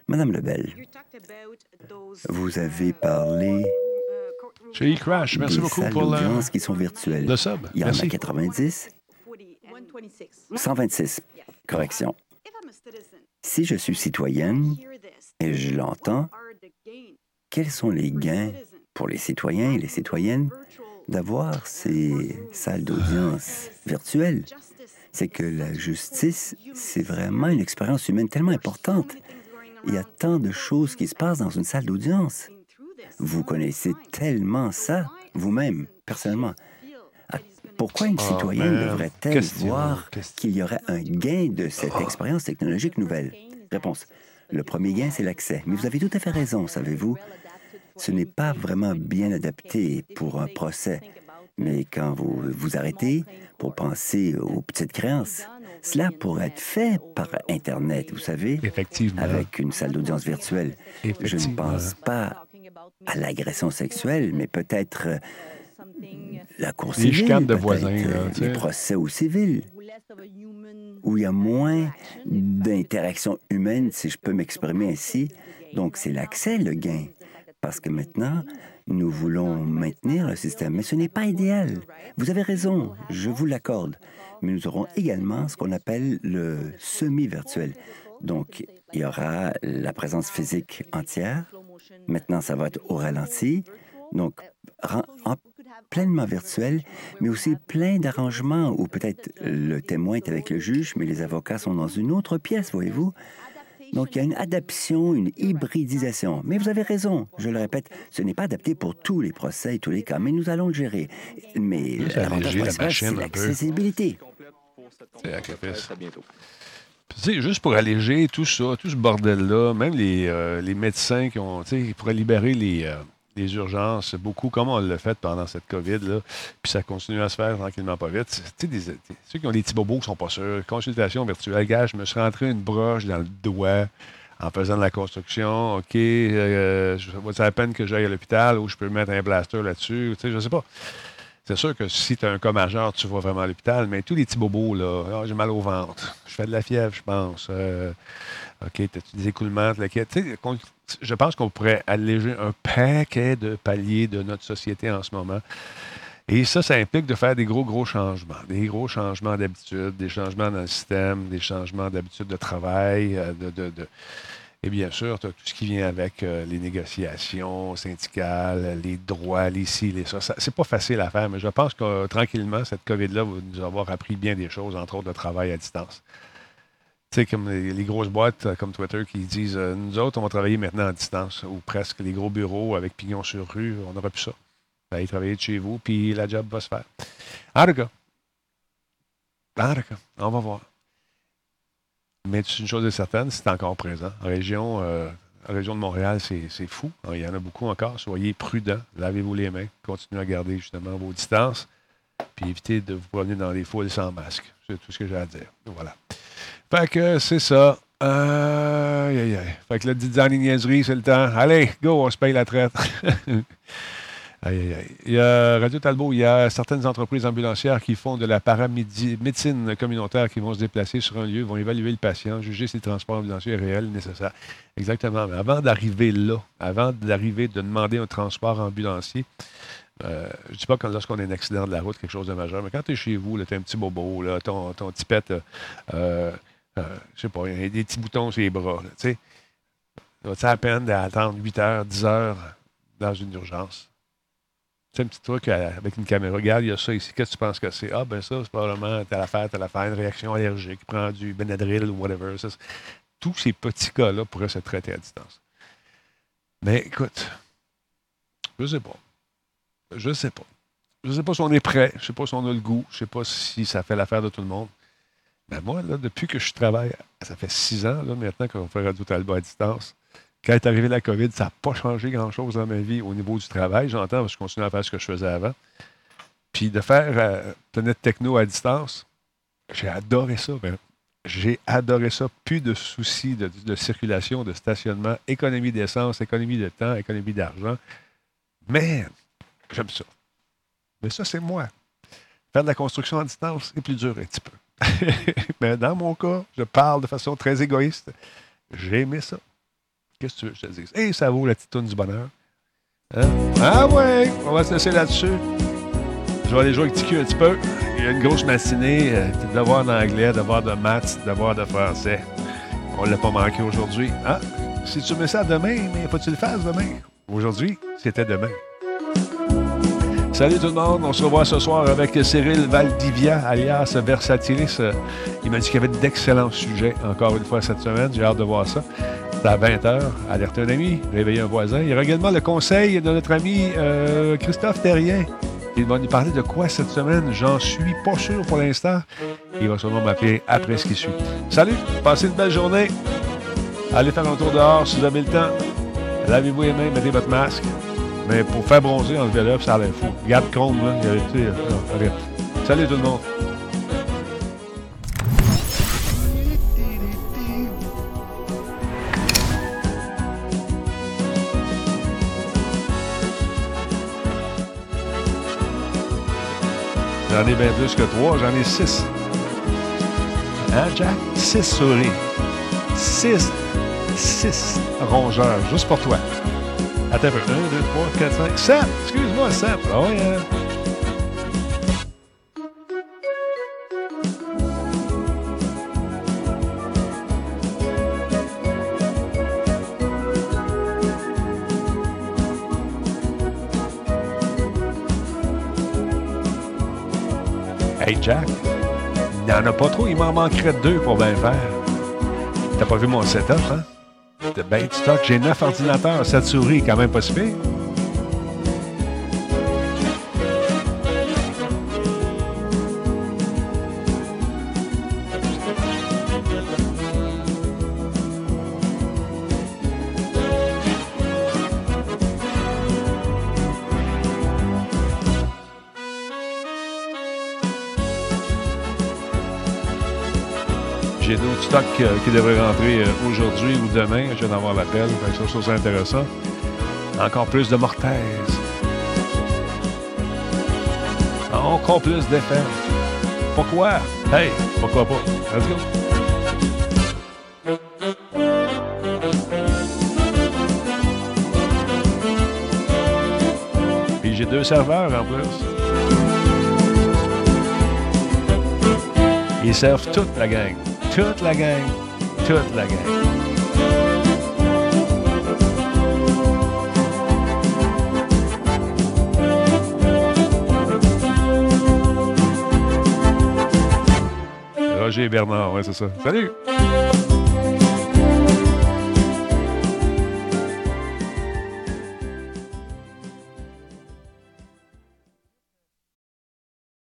[SPEAKER 3] Madame Lebel, vous avez parlé
[SPEAKER 1] Chez merci
[SPEAKER 3] des
[SPEAKER 1] beaucoup
[SPEAKER 3] salles
[SPEAKER 1] pour la...
[SPEAKER 3] d'audience qui sont virtuelles.
[SPEAKER 1] Le sub,
[SPEAKER 3] Il y en a 90. 126. Correction. Si je suis citoyenne et je l'entends, quels sont les gains pour les citoyens et les citoyennes d'avoir ces salles d'audience virtuelles? C'est que la justice, c'est vraiment une expérience humaine tellement importante. Il y a tant de choses qui se passent dans une salle d'audience. Vous connaissez tellement ça vous-même, personnellement. Ah, Pourquoi une
[SPEAKER 1] Oh,
[SPEAKER 3] citoyenne devrait-elle voir qu'il y aurait un gain de cette expérience technologique nouvelle? Réponse. Le premier gain, c'est l'accès. Mais vous avez tout à fait raison, savez-vous. Ce n'est pas vraiment bien adapté pour un procès. Mais quand vous vous arrêtez pour penser aux petites créances, cela pourrait être fait par Internet, vous savez,
[SPEAKER 1] Effectivement.
[SPEAKER 3] avec une salle d'audience virtuelle. Je ne pense pas à l'agression sexuelle, mais peut-être euh, la cour
[SPEAKER 1] Les
[SPEAKER 3] civile,
[SPEAKER 1] de voisins, là,
[SPEAKER 3] euh, les procès au civil, où il y a moins d'interaction humaine, si je peux m'exprimer ainsi. Donc, c'est l'accès, le gain. Parce que maintenant, Nous voulons maintenir le système, mais ce n'est pas idéal. Vous avez raison, je vous l'accorde. Mais nous aurons également ce qu'on appelle le semi-virtuel. Donc, il y aura la présence physique entière. Maintenant, ça va être au ralenti. Donc, en pleinement virtuel, mais aussi plein d'arrangements où peut-être le témoin est avec le juge, mais les avocats sont dans une autre pièce, voyez-vous. Donc, il y a une adaptation, une hybridisation. Mais vous avez raison, je le répète, ce n'est pas adapté pour tous les procès et tous les cas, mais nous allons le gérer. Mais l'avantage principal, c'est l'accessibilité.
[SPEAKER 1] C'est à sais, juste pour alléger tout ça, tout ce bordel-là, même les, euh, les médecins qui ont, tu sais, pourraient libérer les, euh, les urgences, beaucoup, comme on l'a fait pendant cette COVID-là, puis ça continue à se faire tranquillement pas vite. Tu ceux qui ont des petits bobos qui sont pas sûrs, consultation virtuelle, gars, je me suis rentré une broche dans le doigt en faisant de la construction, OK, euh, c'est la peine que j'aille à l'hôpital ou je peux mettre un blaster là-dessus, tu sais, je sais pas. C'est sûr que si tu as un cas majeur, tu vas vraiment à l'hôpital, mais tous les petits bobos, là, ah, j'ai mal au ventre, je fais de la fièvre, je pense. Euh, OK, as des écoulements, je pense qu'on pourrait alléger un paquet de paliers de notre société en ce moment. Et ça, ça implique de faire des gros, gros changements. Des gros changements d'habitude, des changements dans le système, des changements d'habitude de travail, euh, de, et bien sûr, tu as tout ce qui vient avec euh, les négociations syndicales, les droits, les ci, les ça. c'est pas facile à faire, mais je pense que euh, tranquillement, cette COVID-là va nous avoir appris bien des choses, entre autres le travail à distance. Tu sais, comme les, grosses boîtes euh, comme Twitter qui disent Nous autres, on va travailler maintenant à distance, ou presque les gros bureaux avec pignon sur rue, on n'aura plus ça. Vous allez travailler de chez vous, puis la job va se faire. En tout cas, en tout cas, on va voir. Mais une chose est certaine, c'est encore présent. En région, euh, région de Montréal, c'est fou. Il y en a beaucoup encore. Soyez prudents. Lavez-vous les mains. Continuez à garder justement vos distances. Puis évitez de vous promener dans les foules sans masque. C'est tout ce que j'ai à dire. Voilà. Fait que c'est ça. Euh, aïe, aïe. Fait que le design niaiserie, c'est le temps. Allez, go, on se paye la traite. Aïe, aïe, Il y a Radio Talbot, il y a certaines entreprises ambulancières qui font de la paramédecine communautaire qui vont se déplacer sur un lieu, vont évaluer le patient, juger si le transport ambulancier est réel, nécessaire. Exactement. Mais avant d'arriver là, avant d'arriver de demander un transport ambulancier, euh, je ne dis pas que lorsqu'on a un accident de la route, quelque chose de majeur, mais quand tu es chez vous, tu as un petit bobo, là, ton, ton tipette, euh, euh, je sais pas, il y a des petits boutons sur les bras. Tu sais, ça à peine d'attendre 8 heures, 10 heures dans une urgence? C'est un petit truc avec une caméra. Regarde, il y a ça ici. Qu'est-ce que tu penses que c'est? Ah, ben ça, c'est probablement telle affaire, telle affaire, une réaction allergique, prend du Benadryl ou whatever. tous ces petits cas-là pourraient se traiter à distance. Mais écoute, je sais pas. Je sais pas. Je sais pas si on est prêt. Je sais pas si on a le goût. Je sais pas si ça fait l'affaire de tout le monde. Mais moi, là, depuis que je travaille, ça fait six ans là, maintenant qu'on fait Radio Talbot à distance, quand est arrivée la COVID, ça n'a pas changé grand-chose dans ma vie au niveau du travail. J'entends parce que je continue à faire ce que je faisais avant. Puis de faire euh, Planète Techno à distance, j'ai adoré ça. J'ai adoré ça. Plus de soucis de, circulation, de stationnement, économie d'essence, économie de temps, économie d'argent. Mais j'aime ça. Mais ça, c'est moi. Faire de la construction à distance, c'est plus dur un petit peu. Mais dans mon cas, je parle de façon très égoïste. J'ai aimé ça. Qu'est-ce que tu veux que je te dise? Hé, ça vaut la petite du bonheur. Hein? Ah ouais, on va se laisser là-dessus. Je vais aller jouer avec TQ un petit peu. Il y a une grosse matinée, euh, devoir d'anglais, devoir de maths, devoir de français. On ne l'a pas manqué aujourd'hui. Ah, si tu mets ça demain, mais faut que tu le fasses demain. Aujourd'hui, c'était demain. Salut tout le monde, on se revoit ce soir avec Cyril Valdivia, alias Versatilis. Il m'a dit qu'il y avait d'excellents sujets encore une fois cette semaine. J'ai hâte de voir ça. À 20h, alerter un ami, réveiller un voisin. Il y aura également le conseil de notre ami euh, Christophe Terrien. Il va nous parler de quoi cette semaine? J'en suis pas sûr pour l'instant. Il va sûrement m'appeler après ce qui suit. Salut, passez une belle journée. Allez faire un tour dehors si vous avez le temps. Lavez-vous les mains, mettez votre masque. Mais pour faire bronzer, enlevez-le, ça a l'air fou. Garde compte, là. Salut tout le monde. J'en ai bien plus que trois, j'en ai six. Hein, Jack? Six souris. Six, six rongeurs, juste pour toi. Attends un peu. 1, 2, 3, 4, 5, 7. Excuse-moi, 7. Ah oui, hein. Hey Jack, il n'y en a pas trop, il m'en manquerait deux pour bien faire. T'as pas vu mon setup, hein? Ben, stock, j'ai neuf ordinateurs, cette souris, quand même pas si pire. Euh, qui devrait rentrer euh, aujourd'hui ou demain. Je viens d'avoir l'appel. Ça, c'est intéressant. Encore plus de mortaises. Encore plus d'effets. Pourquoi? Hey, pourquoi pas? Let's go. J'ai deux serveurs en plus. Ils servent toute la gang. Toute la gang. Toute la gang. Roger Bernard, ouais, c'est ça. Salut!